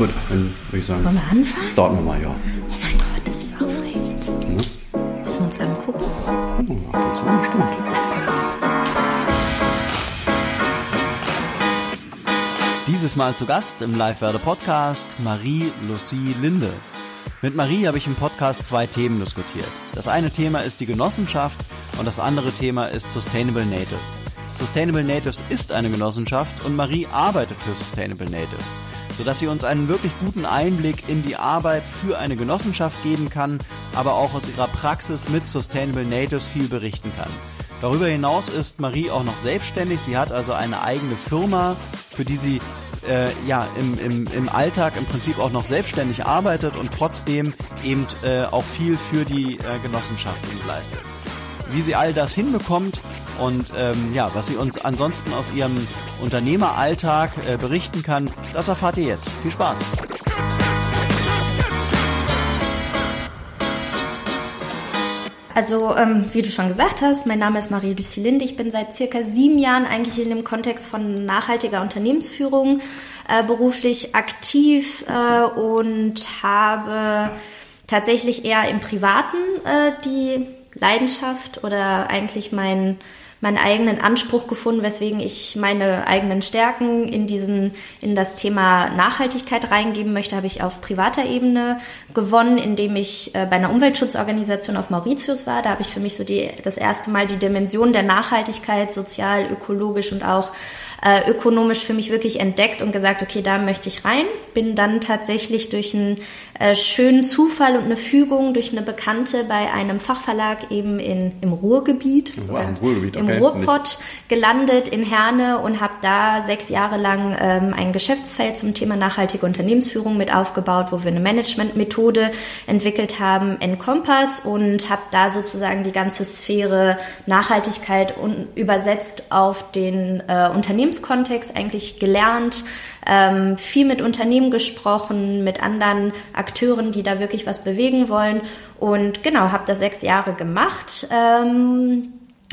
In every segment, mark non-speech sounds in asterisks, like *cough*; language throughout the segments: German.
Gut, dann würde ich sagen. Wollen wir anfangen? Starten wir mal, ja. Oh mein Gott, das ist aufregend. Ne? Müssen wir uns angucken. Oh, ab und zu bestimmt. Dieses Mal zu Gast im Live-Werde Podcast Marie-Lucie Linde. Mit Marie habe ich im Podcast zwei Themen diskutiert. Das eine Thema ist die Genossenschaft und das andere Thema ist Sustainable Natives. Sustainable Natives ist eine Genossenschaft und Marie arbeitet für Sustainable Natives, sodass sie uns einen wirklich guten Einblick in die Arbeit für eine Genossenschaft geben kann, aber auch aus ihrer Praxis mit Sustainable Natives viel berichten kann. Darüber hinaus ist Marie auch noch selbstständig. Sie hat also eine eigene Firma, für die sie äh, ja im, im, im Alltag im Prinzip auch noch selbstständig arbeitet und trotzdem eben äh, auch viel für die äh, Genossenschaft leistet. Wie sie all das hinbekommt und ähm, ja, was sie uns ansonsten aus ihrem Unternehmeralltag äh, berichten kann, das erfahrt ihr jetzt. Viel Spaß! Also, ähm, wie du schon gesagt hast, mein Name ist Marie-Lucie Linde. Ich bin seit circa sieben Jahren eigentlich in dem Kontext von nachhaltiger Unternehmensführung äh, beruflich aktiv äh, und habe tatsächlich eher im Privaten äh, die Leidenschaft oder eigentlich mein meinen eigenen Anspruch gefunden, weswegen ich meine eigenen Stärken in diesen, in das Thema Nachhaltigkeit reingeben möchte, habe ich auf privater Ebene gewonnen, indem ich äh, bei einer Umweltschutzorganisation auf Mauritius war. Da habe ich für mich so die, das erste Mal die Dimension der Nachhaltigkeit sozial, ökologisch und auch äh, ökonomisch für mich wirklich entdeckt und gesagt, okay, da möchte ich rein. Bin dann tatsächlich durch einen äh, schönen Zufall und eine Fügung durch eine Bekannte bei einem Fachverlag eben in, im Ruhrgebiet, Wow, im Ruhrgebiet, im okay. Ruhrpott gelandet in Herne und habe da sechs Jahre lang ähm, ein Geschäftsfeld zum Thema nachhaltige Unternehmensführung mit aufgebaut, wo wir eine Managementmethode entwickelt haben, Encompass und habe da sozusagen die ganze Sphäre Nachhaltigkeit un übersetzt auf den äh, Unternehmenskontext eigentlich gelernt, ähm, viel mit Unternehmen gesprochen, mit anderen Akteuren, die da wirklich was bewegen wollen und genau, habe das sechs Jahre gemacht. Ähm,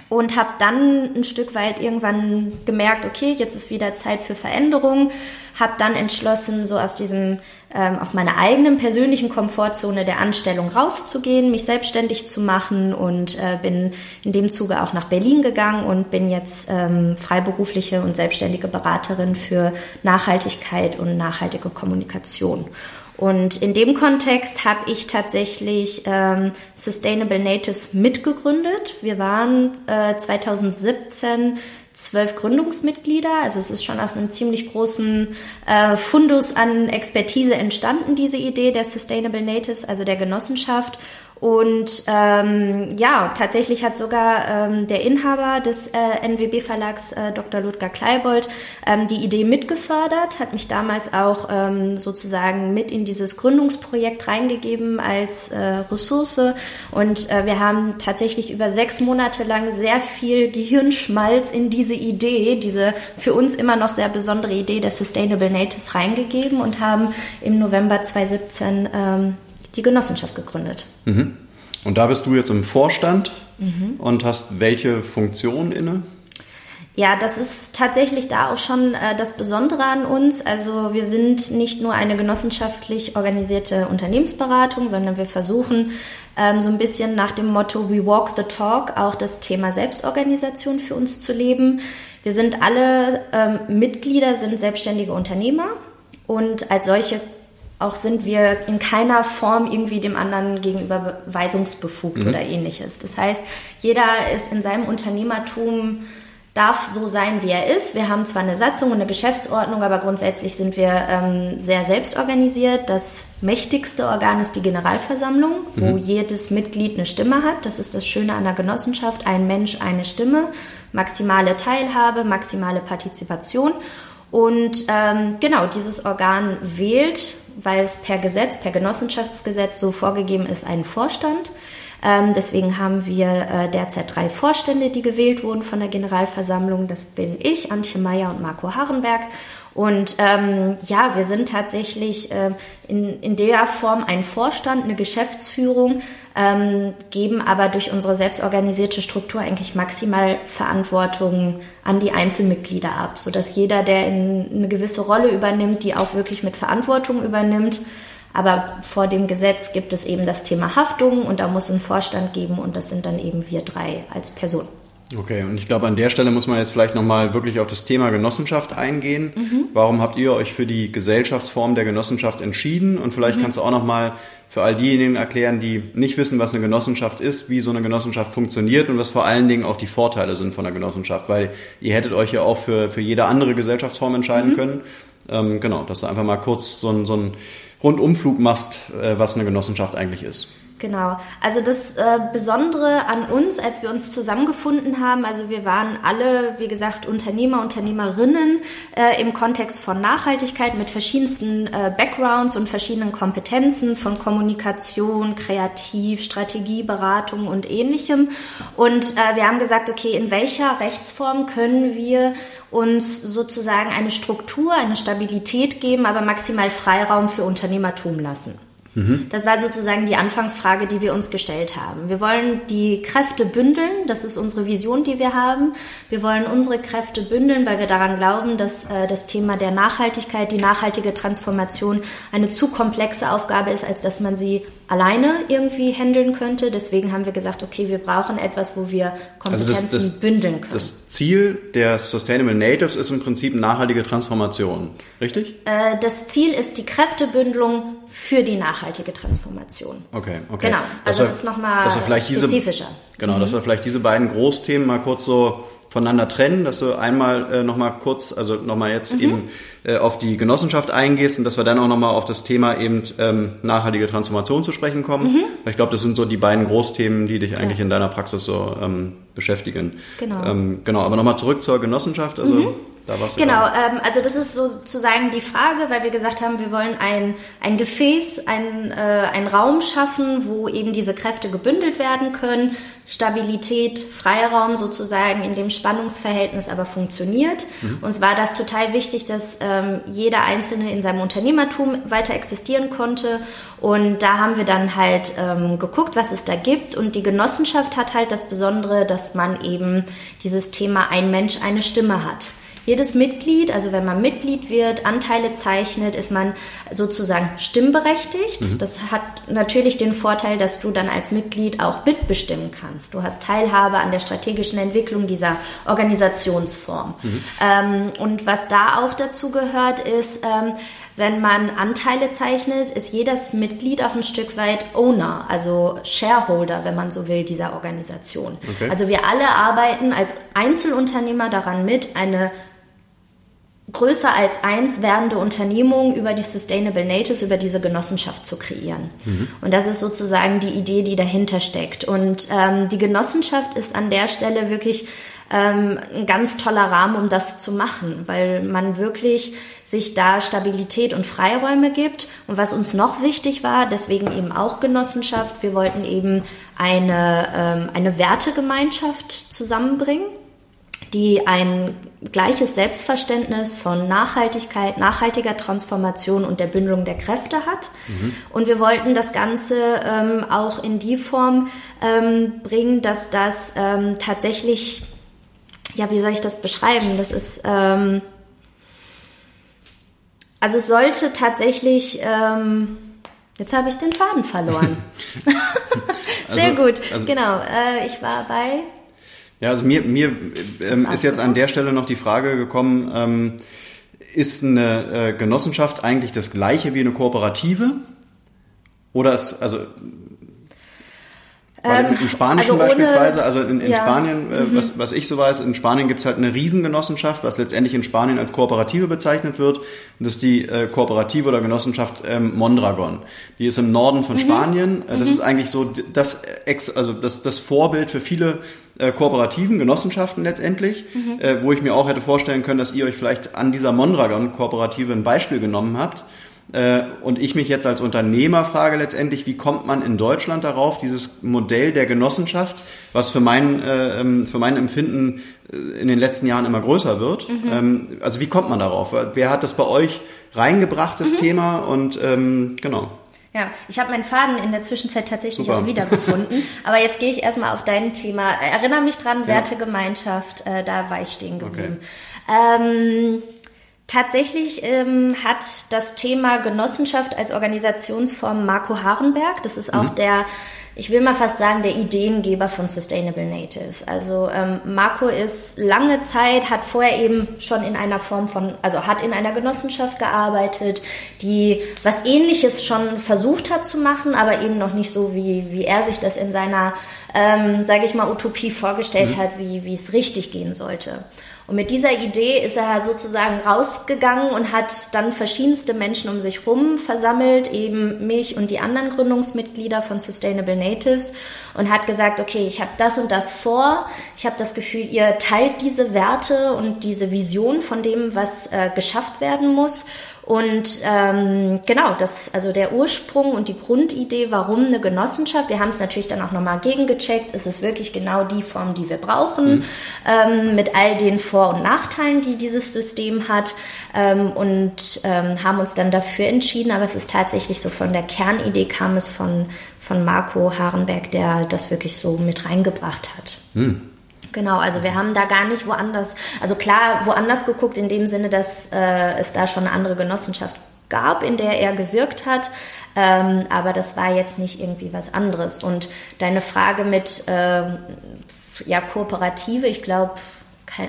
und habe dann ein Stück weit irgendwann gemerkt, okay, jetzt ist wieder Zeit für Veränderung. Habe dann entschlossen, so aus diesem ähm, aus meiner eigenen persönlichen Komfortzone der Anstellung rauszugehen, mich selbstständig zu machen und äh, bin in dem Zuge auch nach Berlin gegangen und bin jetzt ähm, freiberufliche und selbstständige Beraterin für Nachhaltigkeit und nachhaltige Kommunikation. Und in dem Kontext habe ich tatsächlich ähm, Sustainable Natives mitgegründet. Wir waren äh, 2017 zwölf Gründungsmitglieder. Also es ist schon aus einem ziemlich großen äh, Fundus an Expertise entstanden, diese Idee der Sustainable Natives, also der Genossenschaft. Und ähm, ja, tatsächlich hat sogar ähm, der Inhaber des äh, NWB-Verlags, äh, Dr. Ludger Kleibold, ähm, die Idee mitgefördert, hat mich damals auch ähm, sozusagen mit in dieses Gründungsprojekt reingegeben als äh, Ressource. Und äh, wir haben tatsächlich über sechs Monate lang sehr viel Gehirnschmalz in diese Idee, diese für uns immer noch sehr besondere Idee der Sustainable Natives reingegeben und haben im November 2017 ähm, die Genossenschaft gegründet. Mhm. Und da bist du jetzt im Vorstand Mhm. und hast welche Funktion inne? Ja, das ist tatsächlich da auch schon äh, das Besondere an uns. Also wir sind nicht nur eine genossenschaftlich organisierte Unternehmensberatung, sondern wir versuchen ähm, so ein bisschen nach dem Motto We Walk the Talk auch das Thema Selbstorganisation für uns zu leben. Wir sind alle ähm, Mitglieder, sind selbstständige Unternehmer und als solche auch sind wir in keiner Form irgendwie dem anderen gegenüber weisungsbefugt oder ähnliches. Das heißt, jeder ist in seinem Unternehmertum darf so sein, wie er ist. Wir haben zwar eine Satzung und eine Geschäftsordnung, aber grundsätzlich sind wir ähm, sehr selbstorganisiert. Das mächtigste Organ ist die Generalversammlung, wo jedes Mitglied eine Stimme hat. Das ist das Schöne an der Genossenschaft. Ein Mensch, eine Stimme, maximale Teilhabe, maximale Partizipation. Und ähm, genau, dieses Organ wählt, weil es per Gesetz, per Genossenschaftsgesetz so vorgegeben ist, einen Vorstand. Ähm, deswegen haben wir äh, derzeit drei Vorstände, die gewählt wurden von der Generalversammlung. Das bin ich, Antje Meyer und Marco Harrenberg. Und ähm, ja, wir sind tatsächlich äh, in, in der Form ein Vorstand, eine Geschäftsführung, ähm, geben aber durch unsere selbstorganisierte Struktur eigentlich maximal Verantwortung an die Einzelmitglieder ab, sodass jeder, der in eine gewisse Rolle übernimmt, die auch wirklich mit Verantwortung übernimmt. Aber vor dem Gesetz gibt es eben das Thema Haftung und da muss ein Vorstand geben und das sind dann eben wir drei als Person. Okay, und ich glaube, an der Stelle muss man jetzt vielleicht nochmal wirklich auf das Thema Genossenschaft eingehen. Mhm. Warum habt ihr euch für die Gesellschaftsform der Genossenschaft entschieden? Und vielleicht mhm. kannst du auch nochmal für all diejenigen erklären, die nicht wissen, was eine Genossenschaft ist, wie so eine Genossenschaft funktioniert und was vor allen Dingen auch die Vorteile sind von der Genossenschaft, weil ihr hättet euch ja auch für, für jede andere Gesellschaftsform entscheiden mhm. können. Ähm, genau, dass du einfach mal kurz so, ein, so einen Rundumflug machst, äh, was eine Genossenschaft eigentlich ist. Genau. Also das äh, Besondere an uns, als wir uns zusammengefunden haben, also wir waren alle, wie gesagt, Unternehmer, Unternehmerinnen äh, im Kontext von Nachhaltigkeit mit verschiedensten äh, Backgrounds und verschiedenen Kompetenzen von Kommunikation, Kreativ, Strategie, Beratung und ähnlichem. Und äh, wir haben gesagt, okay, in welcher Rechtsform können wir uns sozusagen eine Struktur, eine Stabilität geben, aber maximal Freiraum für Unternehmertum lassen. Mhm. Das war sozusagen die Anfangsfrage, die wir uns gestellt haben. Wir wollen die Kräfte bündeln, das ist unsere Vision, die wir haben. Wir wollen unsere Kräfte bündeln, weil wir daran glauben, dass äh, das Thema der Nachhaltigkeit, die nachhaltige Transformation eine zu komplexe Aufgabe ist, als dass man sie alleine irgendwie handeln könnte. Deswegen haben wir gesagt, okay, wir brauchen etwas, wo wir Kompetenzen also das, das, bündeln können. Das Ziel der Sustainable Natives ist im Prinzip nachhaltige Transformation, richtig? Äh, das Ziel ist die Kräftebündelung für die nachhaltige Transformation. Okay, okay. Genau, also das, das ist nochmal spezifischer. Diese, genau, mhm. dass wir vielleicht diese beiden Großthemen mal kurz so voneinander trennen, dass du einmal äh, nochmal kurz, also nochmal jetzt mhm. eben äh, auf die Genossenschaft eingehst und dass wir dann auch nochmal auf das Thema eben ähm, nachhaltige Transformation zu sprechen kommen. Mhm. Ich glaube, das sind so die beiden Großthemen, die dich eigentlich ja. in deiner Praxis so ähm, beschäftigen. Genau. Ähm, genau, aber nochmal zurück zur Genossenschaft. Also mhm. Genau, ähm, also das ist sozusagen die Frage, weil wir gesagt haben, wir wollen ein, ein Gefäß, ein, äh, ein Raum schaffen, wo eben diese Kräfte gebündelt werden können, Stabilität, Freiraum sozusagen in dem Spannungsverhältnis aber funktioniert. Mhm. Uns war das total wichtig, dass ähm, jeder Einzelne in seinem Unternehmertum weiter existieren konnte. Und da haben wir dann halt ähm, geguckt, was es da gibt. Und die Genossenschaft hat halt das Besondere, dass man eben dieses Thema ein Mensch, eine Stimme hat. Jedes Mitglied, also wenn man Mitglied wird, Anteile zeichnet, ist man sozusagen stimmberechtigt. Mhm. Das hat natürlich den Vorteil, dass du dann als Mitglied auch mitbestimmen kannst. Du hast Teilhabe an der strategischen Entwicklung dieser Organisationsform. Mhm. Ähm, und was da auch dazu gehört, ist, ähm, wenn man Anteile zeichnet, ist jedes Mitglied auch ein Stück weit Owner, also Shareholder, wenn man so will, dieser Organisation. Okay. Also wir alle arbeiten als Einzelunternehmer daran mit, eine größer als eins werdende Unternehmung über die Sustainable Natives, über diese Genossenschaft zu kreieren. Mhm. Und das ist sozusagen die Idee, die dahinter steckt. Und ähm, die Genossenschaft ist an der Stelle wirklich ähm, ein ganz toller Rahmen, um das zu machen, weil man wirklich sich da Stabilität und Freiräume gibt. Und was uns noch wichtig war, deswegen eben auch Genossenschaft, wir wollten eben eine, ähm, eine Wertegemeinschaft zusammenbringen die ein gleiches Selbstverständnis von Nachhaltigkeit, nachhaltiger Transformation und der Bündelung der Kräfte hat. Mhm. Und wir wollten das Ganze ähm, auch in die Form ähm, bringen, dass das ähm, tatsächlich, ja, wie soll ich das beschreiben? Das ist, ähm, also es sollte tatsächlich, ähm, jetzt habe ich den Faden verloren. *laughs* *laughs* Sehr also, gut, also, genau. Äh, ich war bei ja, also mir, mir ähm, ist jetzt an der Stelle noch die Frage gekommen, ähm, ist eine äh, Genossenschaft eigentlich das gleiche wie eine Kooperative? Oder ist, also weil ähm, im Spanischen also beispielsweise, also in, in ja. Spanien, äh, mhm. was, was ich so weiß, in Spanien gibt's halt eine Riesengenossenschaft, was letztendlich in Spanien als Kooperative bezeichnet wird. Und das ist die äh, Kooperative oder Genossenschaft ähm, Mondragon. Die ist im Norden von mhm. Spanien. Äh, das mhm. ist eigentlich so das, Ex, also das, das Vorbild für viele äh, kooperativen Genossenschaften letztendlich, mhm. äh, wo ich mir auch hätte vorstellen können, dass ihr euch vielleicht an dieser Mondragon-Kooperative ein Beispiel genommen habt und ich mich jetzt als Unternehmer frage letztendlich, wie kommt man in Deutschland darauf, dieses Modell der Genossenschaft, was für mein, äh, ähm, für mein Empfinden äh, in den letzten Jahren immer größer wird. Mhm. Ähm, also wie kommt man darauf? Wer hat das bei euch reingebracht, das mhm. Thema? Und ähm, genau. Ja, ich habe meinen Faden in der Zwischenzeit tatsächlich Super. auch wiedergefunden. *laughs* Aber jetzt gehe ich erstmal auf dein Thema. Erinnere mich dran, ja. Wertegemeinschaft, äh, da war ich stehen geblieben. Okay. Ähm, Tatsächlich ähm, hat das Thema Genossenschaft als Organisationsform Marco Harenberg. Das ist auch mhm. der, ich will mal fast sagen, der Ideengeber von Sustainable Natives. Also ähm, Marco ist lange Zeit, hat vorher eben schon in einer Form von, also hat in einer Genossenschaft gearbeitet, die was ähnliches schon versucht hat zu machen, aber eben noch nicht so, wie, wie er sich das in seiner, ähm, sage ich mal, Utopie vorgestellt mhm. hat, wie, wie es richtig gehen sollte. Und mit dieser Idee ist er sozusagen rausgegangen und hat dann verschiedenste Menschen um sich herum versammelt, eben mich und die anderen Gründungsmitglieder von Sustainable Natives und hat gesagt, okay, ich habe das und das vor. Ich habe das Gefühl, ihr teilt diese Werte und diese Vision von dem, was äh, geschafft werden muss. Und ähm, genau, das, also der Ursprung und die Grundidee, warum eine Genossenschaft, wir haben es natürlich dann auch nochmal gegengecheckt, ist es wirklich genau die Form, die wir brauchen, mhm. ähm, mit all den Vor- und Nachteilen, die dieses System hat ähm, und ähm, haben uns dann dafür entschieden, aber es ist tatsächlich so von der Kernidee kam es von, von Marco Harenberg, der das wirklich so mit reingebracht hat. Mhm. Genau, also wir haben da gar nicht woanders, also klar woanders geguckt in dem Sinne, dass äh, es da schon eine andere Genossenschaft gab, in der er gewirkt hat, ähm, aber das war jetzt nicht irgendwie was anderes. Und deine Frage mit äh, ja Kooperative, ich glaube,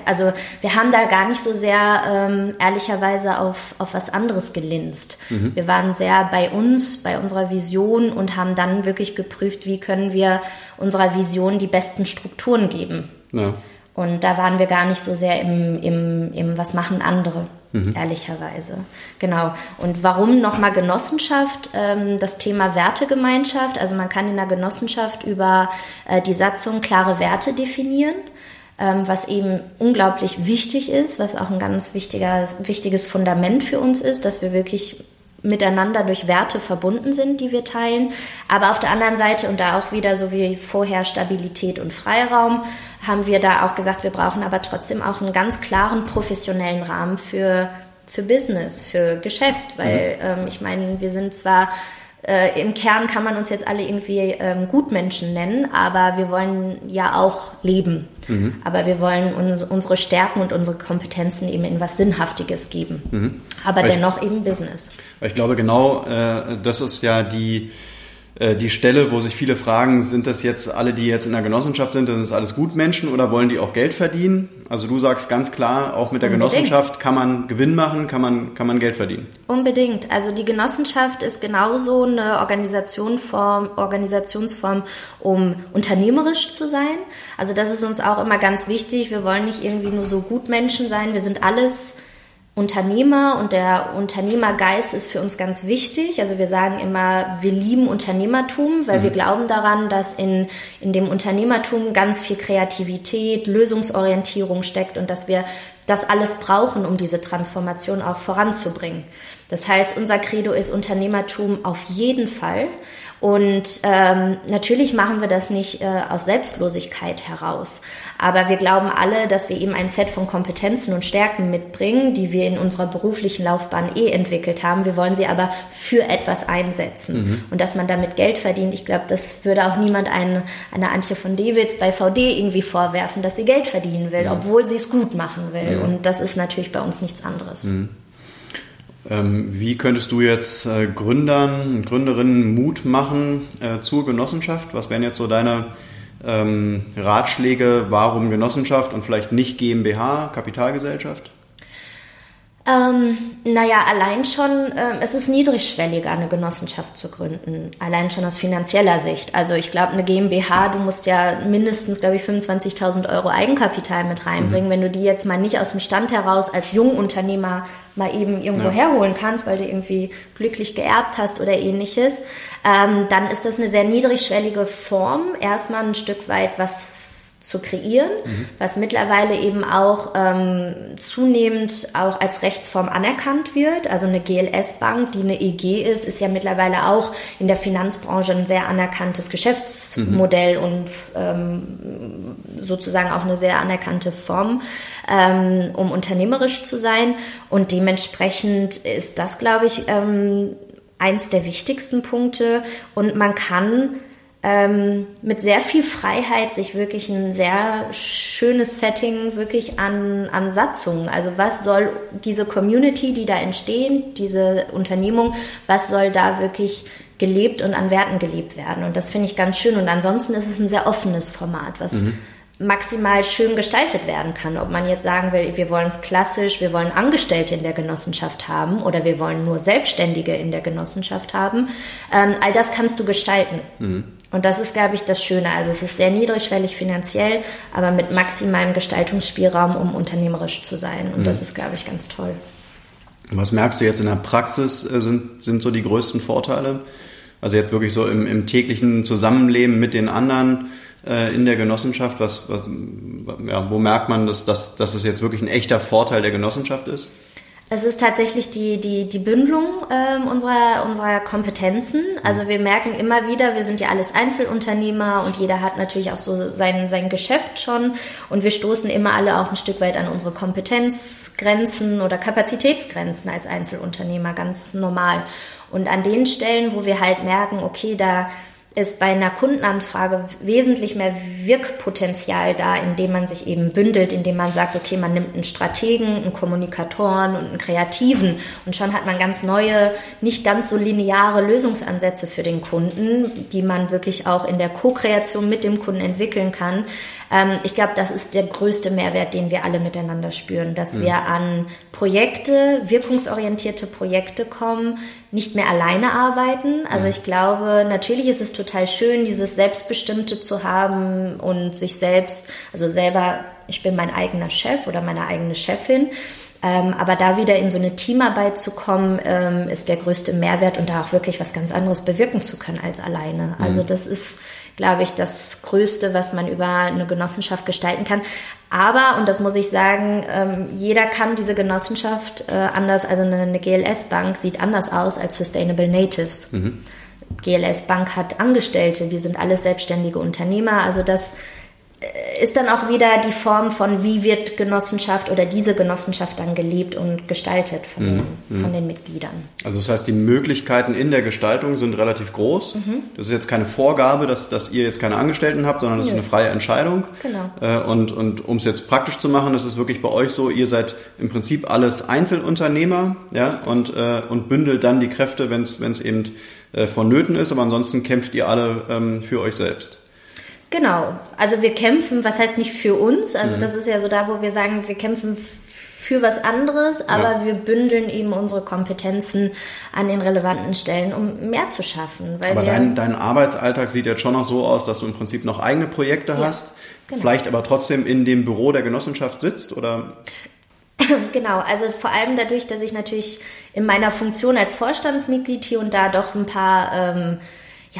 also wir haben da gar nicht so sehr ähm, ehrlicherweise auf, auf was anderes gelinst. Mhm. Wir waren sehr bei uns, bei unserer Vision und haben dann wirklich geprüft, wie können wir unserer Vision die besten Strukturen geben. Ja. Und da waren wir gar nicht so sehr im, im, im was machen andere, mhm. ehrlicherweise. Genau. Und warum nochmal Genossenschaft? Ähm, das Thema Wertegemeinschaft. Also man kann in der Genossenschaft über äh, die Satzung klare Werte definieren ähm, was eben unglaublich wichtig ist, was auch ein ganz wichtiger, wichtiges Fundament für uns ist, dass wir wirklich miteinander durch Werte verbunden sind, die wir teilen. Aber auf der anderen Seite und da auch wieder so wie vorher Stabilität und Freiraum, haben wir da auch gesagt, wir brauchen aber trotzdem auch einen ganz klaren professionellen Rahmen für für Business, für Geschäft, weil mhm. ähm, ich meine, wir sind zwar äh, im Kern kann man uns jetzt alle irgendwie ähm, Gutmenschen nennen, aber wir wollen ja auch leben. Mhm. Aber wir wollen uns, unsere Stärken und unsere Kompetenzen eben in was Sinnhaftiges geben. Mhm. Aber weil dennoch ich, eben Business. Ich glaube, genau äh, das ist ja die die Stelle, wo sich viele fragen, sind das jetzt alle, die jetzt in der Genossenschaft sind, sind das alles Gutmenschen oder wollen die auch Geld verdienen? Also du sagst ganz klar, auch mit der Unbedingt. Genossenschaft kann man Gewinn machen, kann man, kann man Geld verdienen. Unbedingt. Also die Genossenschaft ist genauso eine Organisationsform, Organisationsform, um unternehmerisch zu sein. Also das ist uns auch immer ganz wichtig. Wir wollen nicht irgendwie nur so Gutmenschen sein. Wir sind alles Unternehmer und der Unternehmergeist ist für uns ganz wichtig. Also wir sagen immer, wir lieben Unternehmertum, weil mhm. wir glauben daran, dass in, in dem Unternehmertum ganz viel Kreativität, Lösungsorientierung steckt und dass wir das alles brauchen, um diese Transformation auch voranzubringen. Das heißt, unser Credo ist Unternehmertum auf jeden Fall. Und ähm, natürlich machen wir das nicht äh, aus Selbstlosigkeit heraus. Aber wir glauben alle, dass wir eben ein Set von Kompetenzen und Stärken mitbringen, die wir in unserer beruflichen Laufbahn eh entwickelt haben. Wir wollen sie aber für etwas einsetzen. Mhm. Und dass man damit Geld verdient, ich glaube, das würde auch niemand eine, eine Antje von Dewitz bei VD irgendwie vorwerfen, dass sie Geld verdienen will, mhm. obwohl sie es gut machen will. Mhm. Und das ist natürlich bei uns nichts anderes. Mhm. Ähm, wie könntest du jetzt äh, Gründern und Gründerinnen Mut machen äh, zur Genossenschaft? Was wären jetzt so deine ähm, Ratschläge, warum Genossenschaft und vielleicht nicht GmbH, Kapitalgesellschaft? Ähm, naja, allein schon, äh, es ist niedrigschwelliger, eine Genossenschaft zu gründen. Allein schon aus finanzieller Sicht. Also ich glaube, eine GmbH, du musst ja mindestens, glaube ich, 25.000 Euro Eigenkapital mit reinbringen. Mhm. Wenn du die jetzt mal nicht aus dem Stand heraus als Jungunternehmer mal eben irgendwo ja. herholen kannst, weil du irgendwie glücklich geerbt hast oder ähnliches, ähm, dann ist das eine sehr niedrigschwellige Form, erstmal ein Stück weit was zu kreieren, mhm. was mittlerweile eben auch ähm, zunehmend auch als Rechtsform anerkannt wird. Also eine GLS-Bank, die eine EG ist, ist ja mittlerweile auch in der Finanzbranche ein sehr anerkanntes Geschäftsmodell mhm. und ähm, sozusagen auch eine sehr anerkannte Form, ähm, um unternehmerisch zu sein. Und dementsprechend ist das, glaube ich, ähm, eins der wichtigsten Punkte. Und man kann ähm, mit sehr viel Freiheit sich wirklich ein sehr schönes Setting wirklich an, an Satzungen. Also was soll diese Community, die da entstehen, diese Unternehmung, was soll da wirklich gelebt und an Werten gelebt werden? Und das finde ich ganz schön. Und ansonsten ist es ein sehr offenes Format, was mhm maximal schön gestaltet werden kann. Ob man jetzt sagen will, wir wollen es klassisch, wir wollen Angestellte in der Genossenschaft haben oder wir wollen nur Selbstständige in der Genossenschaft haben. Ähm, all das kannst du gestalten. Mhm. Und das ist, glaube ich, das Schöne. Also es ist sehr niedrigschwellig finanziell, aber mit maximalem Gestaltungsspielraum, um unternehmerisch zu sein. Und mhm. das ist, glaube ich, ganz toll. Was merkst du jetzt in der Praxis, äh, sind, sind so die größten Vorteile? Also jetzt wirklich so im, im täglichen Zusammenleben mit den anderen äh, in der Genossenschaft? Was, was, ja, wo merkt man, dass, dass, dass es jetzt wirklich ein echter Vorteil der Genossenschaft ist? Es ist tatsächlich die, die, die Bündelung ähm, unserer, unserer Kompetenzen. Also wir merken immer wieder, wir sind ja alles Einzelunternehmer und jeder hat natürlich auch so sein, sein Geschäft schon und wir stoßen immer alle auch ein Stück weit an unsere Kompetenzgrenzen oder Kapazitätsgrenzen als Einzelunternehmer, ganz normal. Und an den Stellen, wo wir halt merken, okay, da ist bei einer Kundenanfrage wesentlich mehr Wirkpotenzial da, indem man sich eben bündelt, indem man sagt, okay, man nimmt einen Strategen, einen Kommunikatoren und einen Kreativen und schon hat man ganz neue, nicht ganz so lineare Lösungsansätze für den Kunden, die man wirklich auch in der Co-Kreation mit dem Kunden entwickeln kann. Ähm, ich glaube, das ist der größte Mehrwert, den wir alle miteinander spüren, dass mhm. wir an Projekte, wirkungsorientierte Projekte kommen, nicht mehr alleine arbeiten. Also mhm. ich glaube, natürlich ist es total schön, dieses Selbstbestimmte zu haben und sich selbst, also selber, ich bin mein eigener Chef oder meine eigene Chefin. Ähm, aber da wieder in so eine Teamarbeit zu kommen, ähm, ist der größte Mehrwert und da auch wirklich was ganz anderes bewirken zu können als alleine. Also mhm. das ist glaube ich, das Größte, was man über eine Genossenschaft gestalten kann. Aber, und das muss ich sagen, ähm, jeder kann diese Genossenschaft äh, anders, also eine, GLS-Bank sieht anders aus als Sustainable Natives. Mhm. GLS Bank hat Angestellte, wir sind alles selbstständige Unternehmer, also das ist dann auch wieder die Form von, wie wird Genossenschaft oder diese Genossenschaft dann gelebt und gestaltet von, mhm. den, von den Mitgliedern. Also das heißt, die Möglichkeiten in der Gestaltung sind relativ groß. Mhm. Das ist jetzt keine Vorgabe, dass, dass ihr jetzt keine Angestellten habt, sondern das ja. ist eine freie Entscheidung. Genau. Äh, und und um es jetzt praktisch zu machen, ist es wirklich bei euch so, ihr seid im Prinzip alles Einzelunternehmer ja, und, äh, und bündelt dann die Kräfte, wenn es eben äh, vonnöten ist, aber ansonsten kämpft ihr alle ähm, für euch selbst. Genau. Also wir kämpfen, was heißt nicht für uns? Also mhm. das ist ja so da, wo wir sagen, wir kämpfen für was anderes, aber ja. wir bündeln eben unsere Kompetenzen an den relevanten Stellen, um mehr zu schaffen. aber dein, dein Arbeitsalltag sieht jetzt schon noch so aus, dass du im Prinzip noch eigene Projekte ja, hast, genau. vielleicht aber trotzdem in dem Büro der Genossenschaft sitzt oder? *laughs* Genau, also vor allem dadurch, dass ich natürlich in meiner Funktion als Vorstandsmitglied hier und da doch ein paar ähm,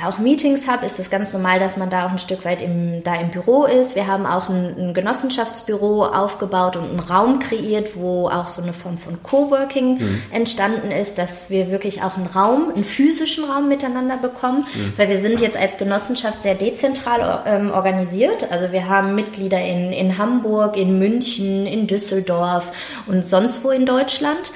ja auch Meetings habe, ist es ganz normal, dass man da auch ein Stück weit im, da im Büro ist. Wir haben auch ein, ein Genossenschaftsbüro aufgebaut und einen Raum kreiert, wo auch so eine Form von Coworking mhm. entstanden ist, dass wir wirklich auch einen Raum, einen physischen Raum miteinander bekommen, mhm. weil wir sind jetzt als Genossenschaft sehr dezentral ähm, organisiert. Also wir haben Mitglieder in, in Hamburg, in München, in Düsseldorf und sonst wo in Deutschland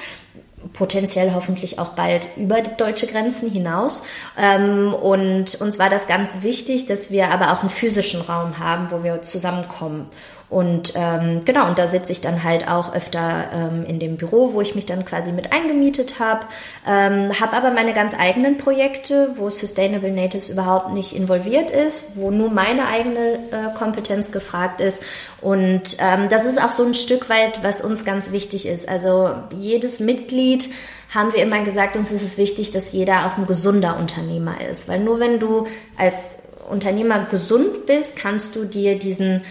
potenziell hoffentlich auch bald über deutsche Grenzen hinaus. Ähm, und uns war das ganz wichtig, dass wir aber auch einen physischen Raum haben, wo wir zusammenkommen. Und ähm, genau, und da sitze ich dann halt auch öfter ähm, in dem Büro, wo ich mich dann quasi mit eingemietet habe, ähm, habe aber meine ganz eigenen Projekte, wo Sustainable Natives überhaupt nicht involviert ist, wo nur meine eigene äh, Kompetenz gefragt ist. Und ähm, das ist auch so ein Stück weit, was uns ganz wichtig ist. Also jedes Mitglied haben wir immer gesagt, uns ist es wichtig, dass jeder auch ein gesunder Unternehmer ist. Weil nur wenn du als Unternehmer gesund bist, kannst du dir diesen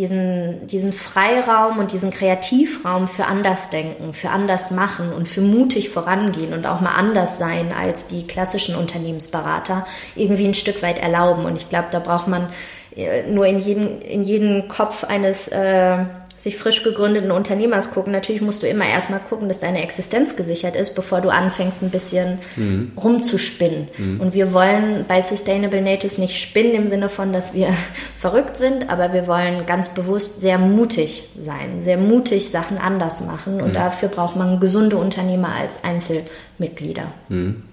diesen, diesen Freiraum und diesen Kreativraum für Andersdenken, für anders machen und für mutig vorangehen und auch mal anders sein als die klassischen Unternehmensberater irgendwie ein Stück weit erlauben. Und ich glaube, da braucht man äh, nur in jeden, in jeden Kopf eines äh, sich frisch gegründeten Unternehmers gucken. Natürlich musst du immer erstmal gucken, dass deine Existenz gesichert ist, bevor du anfängst, ein bisschen mhm. rumzuspinnen. Mhm. Und wir wollen bei Sustainable Natives nicht spinnen im Sinne von, dass wir *laughs* verrückt sind, aber wir wollen ganz bewusst sehr mutig sein, sehr mutig Sachen anders machen. Und mhm. dafür braucht man gesunde Unternehmer als Einzelmitglieder. Mhm.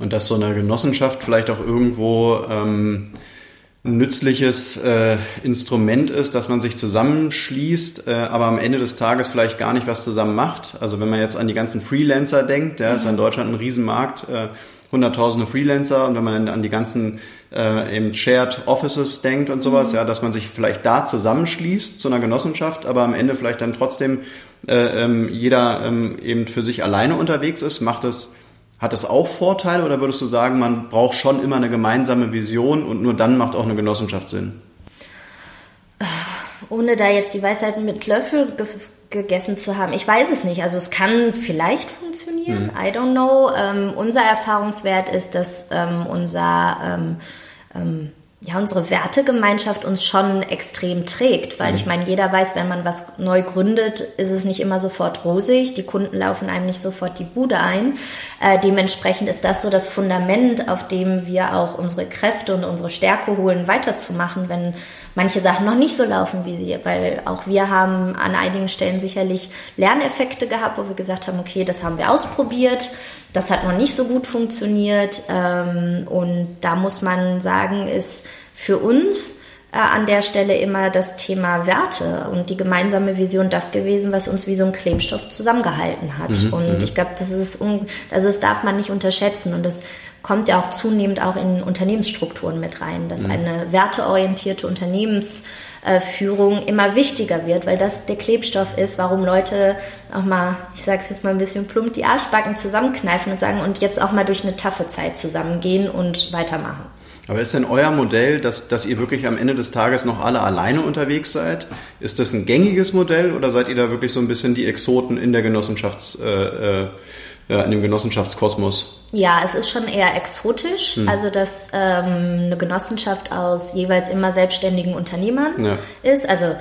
Und dass so eine Genossenschaft vielleicht auch irgendwo ähm, nützliches äh, Instrument ist, dass man sich zusammenschließt, äh, aber am Ende des Tages vielleicht gar nicht was zusammen macht. Also wenn man jetzt an die ganzen Freelancer denkt, ja, mhm. ist in Deutschland ein Riesenmarkt, äh, hunderttausende Freelancer und wenn man an die ganzen äh, eben Shared Offices denkt und sowas, mhm. ja, dass man sich vielleicht da zusammenschließt zu einer Genossenschaft, aber am Ende vielleicht dann trotzdem äh, ähm, jeder ähm, eben für sich alleine unterwegs ist, macht es hat das auch Vorteile oder würdest du sagen, man braucht schon immer eine gemeinsame Vision und nur dann macht auch eine Genossenschaft Sinn? Ohne da jetzt die Weisheiten mit Löffel ge gegessen zu haben. Ich weiß es nicht. Also es kann vielleicht funktionieren. Mhm. I don't know. Ähm, unser Erfahrungswert ist, dass ähm, unser ähm, ähm ja, unsere Wertegemeinschaft uns schon extrem trägt, weil mhm. ich meine, jeder weiß, wenn man was neu gründet, ist es nicht immer sofort rosig, die Kunden laufen einem nicht sofort die Bude ein. Äh, dementsprechend ist das so das Fundament, auf dem wir auch unsere Kräfte und unsere Stärke holen, weiterzumachen, wenn manche Sachen noch nicht so laufen wie sie, weil auch wir haben an einigen Stellen sicherlich Lerneffekte gehabt, wo wir gesagt haben, okay, das haben wir ausprobiert, das hat noch nicht so gut funktioniert ähm, und da muss man sagen, ist für uns äh, an der Stelle immer das Thema Werte und die gemeinsame Vision das gewesen, was uns wie so ein Klebstoff zusammengehalten hat. Mhm, und mhm. ich glaube, das ist, also das darf man nicht unterschätzen und das kommt ja auch zunehmend auch in Unternehmensstrukturen mit rein, dass mhm. eine werteorientierte Unternehmensführung immer wichtiger wird, weil das der Klebstoff ist, warum Leute auch mal, ich sage es jetzt mal ein bisschen plump, die Arschbacken zusammenkneifen und sagen und jetzt auch mal durch eine taffe Zeit zusammengehen und weitermachen. Aber ist denn euer Modell, dass, dass ihr wirklich am Ende des Tages noch alle alleine unterwegs seid? Ist das ein gängiges Modell oder seid ihr da wirklich so ein bisschen die Exoten in der Genossenschafts, äh, äh, in dem Genossenschaftskosmos? Ja, es ist schon eher exotisch. Hm. Also, dass ähm, eine Genossenschaft aus jeweils immer selbstständigen Unternehmern ja. ist. Also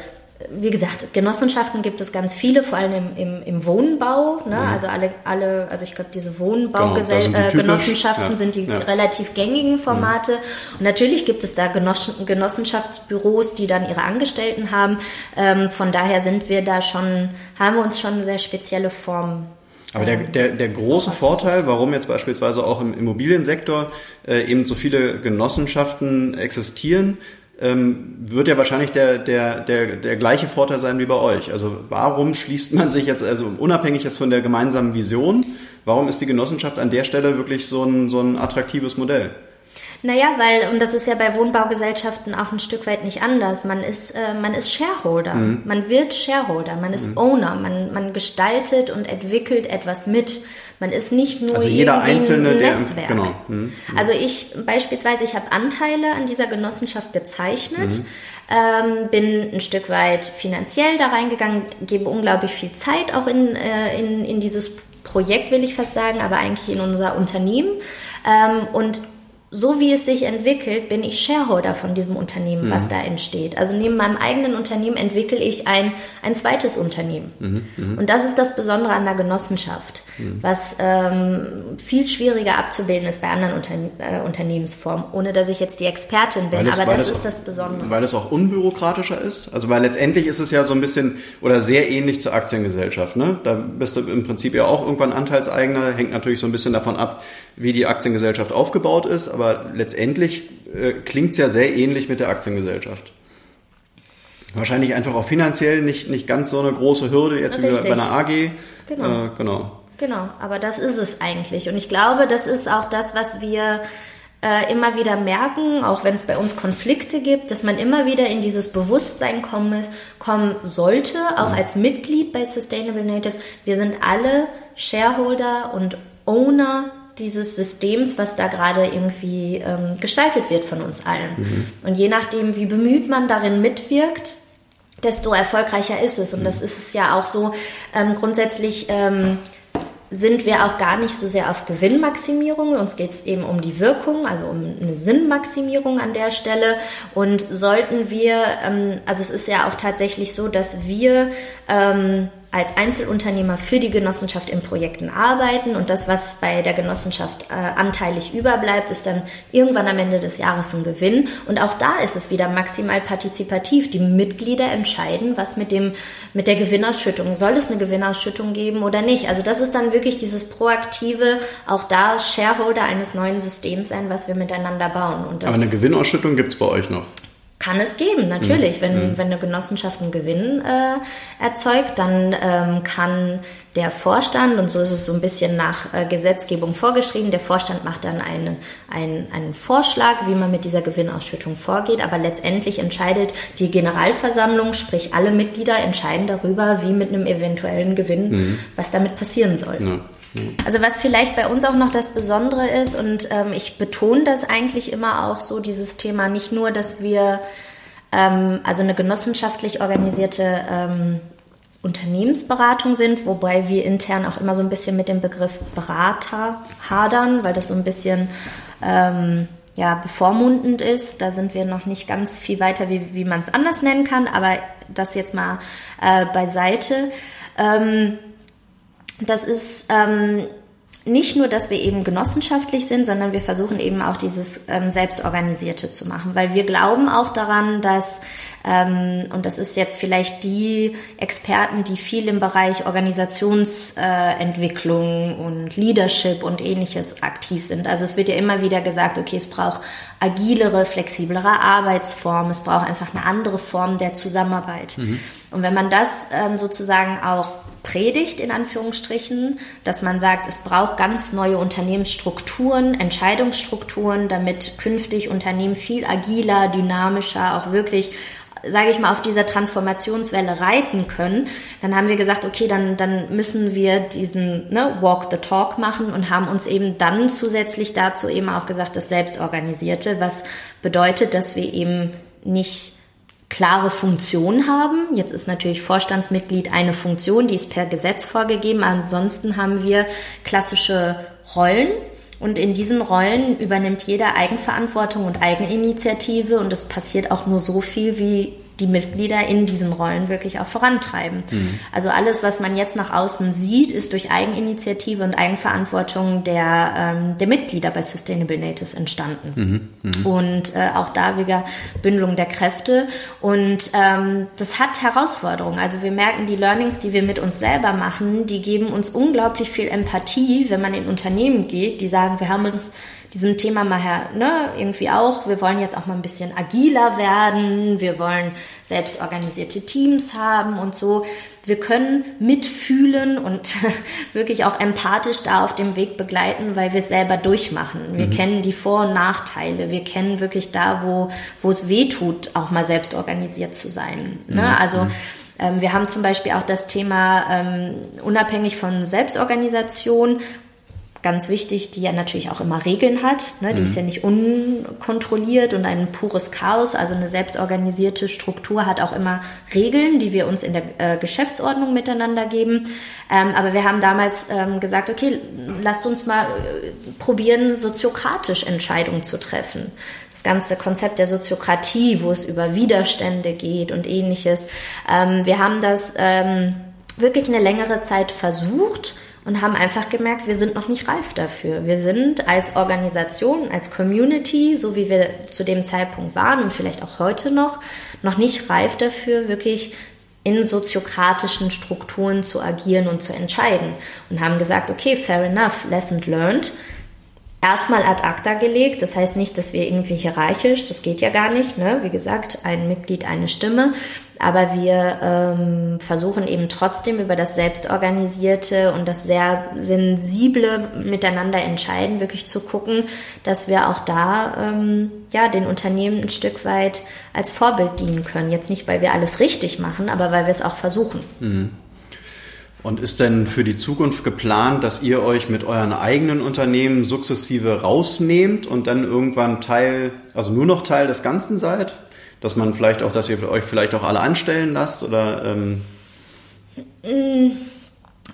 wie gesagt, Genossenschaften gibt es ganz viele, vor allem im, im, im Wohnbau. Ne? Mhm. Also alle, alle, also ich glaube, diese Wohnbaugenossenschaften genau, äh, ja. sind die ja. relativ gängigen Formate. Mhm. Und natürlich gibt es da Genossen, Genossenschaftsbüros, die dann ihre Angestellten haben. Ähm, von daher sind wir da schon, haben wir uns schon eine sehr spezielle Form aber der, der, der große Vorteil, warum jetzt beispielsweise auch im Immobiliensektor äh, eben so viele Genossenschaften existieren, ähm, wird ja wahrscheinlich der, der, der, der gleiche Vorteil sein wie bei euch. Also warum schließt man sich jetzt, also unabhängig jetzt von der gemeinsamen Vision, warum ist die Genossenschaft an der Stelle wirklich so ein, so ein attraktives Modell? Naja, weil, und das ist ja bei Wohnbaugesellschaften auch ein Stück weit nicht anders. Man ist, äh, man ist Shareholder. Mhm. Man wird Shareholder. Man ist mhm. Owner. Man, man gestaltet und entwickelt etwas mit. Man ist nicht nur also jeder Einzelne, ein Netzwerk. Der, genau. Mhm. mhm. Also ich beispielsweise, ich habe Anteile an dieser Genossenschaft gezeichnet, mhm. ähm, bin ein Stück weit finanziell da reingegangen, gebe unglaublich viel Zeit auch in, äh, in, in dieses Projekt, will ich fast sagen, aber eigentlich in unser Unternehmen. Ähm, und so wie es sich entwickelt, bin ich Shareholder von diesem Unternehmen, mhm. was da entsteht. Also neben meinem eigenen Unternehmen entwickle ich ein, ein zweites Unternehmen. Mhm. Mhm. Und das ist das Besondere an der Genossenschaft, mhm. was ähm, viel schwieriger abzubilden ist bei anderen Unterne äh, Unternehmensformen, ohne dass ich jetzt die Expertin bin. Es, Aber das ist auch, das Besondere. Weil es auch unbürokratischer ist. Also weil letztendlich ist es ja so ein bisschen oder sehr ähnlich zur Aktiengesellschaft. Ne? Da bist du im Prinzip ja auch irgendwann Anteilseigner, hängt natürlich so ein bisschen davon ab, wie die Aktiengesellschaft aufgebaut ist aber letztendlich äh, klingt es ja sehr ähnlich mit der Aktiengesellschaft. Wahrscheinlich einfach auch finanziell nicht, nicht ganz so eine große Hürde jetzt wie bei einer AG. Genau. Äh, genau. Genau, aber das ist es eigentlich. Und ich glaube, das ist auch das, was wir äh, immer wieder merken, auch wenn es bei uns Konflikte gibt, dass man immer wieder in dieses Bewusstsein kommen, kommen sollte, auch ja. als Mitglied bei Sustainable Natives. Wir sind alle Shareholder und Owner dieses Systems, was da gerade irgendwie ähm, gestaltet wird von uns allen. Mhm. Und je nachdem, wie bemüht man darin mitwirkt, desto erfolgreicher ist es. Und das ist es ja auch so ähm, grundsätzlich. Ähm, sind wir auch gar nicht so sehr auf Gewinnmaximierung. Uns geht es eben um die Wirkung, also um eine Sinnmaximierung an der Stelle. Und sollten wir, ähm, also es ist ja auch tatsächlich so, dass wir ähm, als Einzelunternehmer für die Genossenschaft in Projekten arbeiten und das, was bei der Genossenschaft äh, anteilig überbleibt, ist dann irgendwann am Ende des Jahres ein Gewinn. Und auch da ist es wieder maximal partizipativ. Die Mitglieder entscheiden, was mit dem, mit der Gewinnausschüttung, soll es eine Gewinnausschüttung geben oder nicht. Also das ist dann wirklich dieses proaktive, auch da Shareholder eines neuen Systems sein, was wir miteinander bauen. Und Aber eine Gewinnausschüttung gibt's bei euch noch? Kann es geben, natürlich. Mhm. Wenn, mhm. wenn eine Genossenschaft einen Gewinn äh, erzeugt, dann ähm, kann der Vorstand, und so ist es so ein bisschen nach äh, Gesetzgebung vorgeschrieben, der Vorstand macht dann einen, einen, einen Vorschlag, wie man mit dieser Gewinnausschüttung vorgeht, aber letztendlich entscheidet die Generalversammlung, sprich alle Mitglieder entscheiden darüber, wie mit einem eventuellen Gewinn, mhm. was damit passieren soll. Ja. Also was vielleicht bei uns auch noch das Besondere ist, und ähm, ich betone das eigentlich immer auch so, dieses Thema nicht nur, dass wir ähm, also eine genossenschaftlich organisierte ähm, Unternehmensberatung sind, wobei wir intern auch immer so ein bisschen mit dem Begriff Berater hadern, weil das so ein bisschen ähm, ja, bevormundend ist. Da sind wir noch nicht ganz viel weiter, wie, wie man es anders nennen kann, aber das jetzt mal äh, beiseite. Ähm, das ist ähm, nicht nur, dass wir eben genossenschaftlich sind, sondern wir versuchen eben auch dieses ähm, Selbstorganisierte zu machen, weil wir glauben auch daran, dass, ähm, und das ist jetzt vielleicht die Experten, die viel im Bereich Organisationsentwicklung äh, und Leadership und ähnliches aktiv sind. Also es wird ja immer wieder gesagt, okay, es braucht agilere, flexiblere Arbeitsformen, es braucht einfach eine andere Form der Zusammenarbeit. Mhm. Und wenn man das ähm, sozusagen auch predigt, in Anführungsstrichen, dass man sagt, es braucht ganz neue Unternehmensstrukturen, Entscheidungsstrukturen, damit künftig Unternehmen viel agiler, dynamischer, auch wirklich sage ich mal, auf dieser Transformationswelle reiten können, dann haben wir gesagt, okay, dann, dann müssen wir diesen ne, Walk the Talk machen und haben uns eben dann zusätzlich dazu eben auch gesagt, das Selbstorganisierte, was bedeutet, dass wir eben nicht klare Funktion haben. Jetzt ist natürlich Vorstandsmitglied eine Funktion, die ist per Gesetz vorgegeben. Ansonsten haben wir klassische Rollen. Und in diesen Rollen übernimmt jeder Eigenverantwortung und Eigeninitiative und es passiert auch nur so viel, wie die Mitglieder in diesen Rollen wirklich auch vorantreiben. Mhm. Also alles, was man jetzt nach außen sieht, ist durch Eigeninitiative und Eigenverantwortung der, ähm, der Mitglieder bei Sustainable Natives entstanden. Mhm. Mhm. Und äh, auch da wieder Bündelung der Kräfte. Und ähm, das hat Herausforderungen. Also wir merken, die Learnings, die wir mit uns selber machen, die geben uns unglaublich viel Empathie, wenn man in Unternehmen geht, die sagen, wir haben uns diesem Thema mal her, ne, irgendwie auch, wir wollen jetzt auch mal ein bisschen agiler werden, wir wollen selbst organisierte Teams haben und so. Wir können mitfühlen und *laughs* wirklich auch empathisch da auf dem Weg begleiten, weil wir es selber durchmachen. Wir mhm. kennen die Vor- und Nachteile. Wir kennen wirklich da, wo, wo es weh tut, auch mal selbst organisiert zu sein. Ne? Mhm. Also, mhm. ähm, wir haben zum Beispiel auch das Thema ähm, unabhängig von Selbstorganisation, ganz wichtig, die ja natürlich auch immer Regeln hat. Ne? Die mhm. ist ja nicht unkontrolliert und ein pures Chaos. Also eine selbstorganisierte Struktur hat auch immer Regeln, die wir uns in der äh, Geschäftsordnung miteinander geben. Ähm, aber wir haben damals ähm, gesagt, okay, lasst uns mal äh, probieren, soziokratisch Entscheidungen zu treffen. Das ganze Konzept der Soziokratie, wo es über Widerstände geht und ähnliches. Ähm, wir haben das ähm, wirklich eine längere Zeit versucht und haben einfach gemerkt, wir sind noch nicht reif dafür. Wir sind als Organisation, als Community, so wie wir zu dem Zeitpunkt waren und vielleicht auch heute noch, noch nicht reif dafür, wirklich in soziokratischen Strukturen zu agieren und zu entscheiden. Und haben gesagt, okay, fair enough, lesson learned. Erstmal ad acta gelegt, das heißt nicht, dass wir irgendwie hierarchisch, das geht ja gar nicht, ne? wie gesagt, ein Mitglied, eine Stimme, aber wir ähm, versuchen eben trotzdem über das Selbstorganisierte und das sehr sensible Miteinander entscheiden, wirklich zu gucken, dass wir auch da ähm, ja den Unternehmen ein Stück weit als Vorbild dienen können. Jetzt nicht, weil wir alles richtig machen, aber weil wir es auch versuchen. Mhm. Und ist denn für die Zukunft geplant, dass ihr euch mit euren eigenen Unternehmen sukzessive rausnehmt und dann irgendwann Teil, also nur noch Teil des Ganzen seid? Dass man vielleicht auch, dass ihr euch vielleicht auch alle anstellen lasst oder? Ähm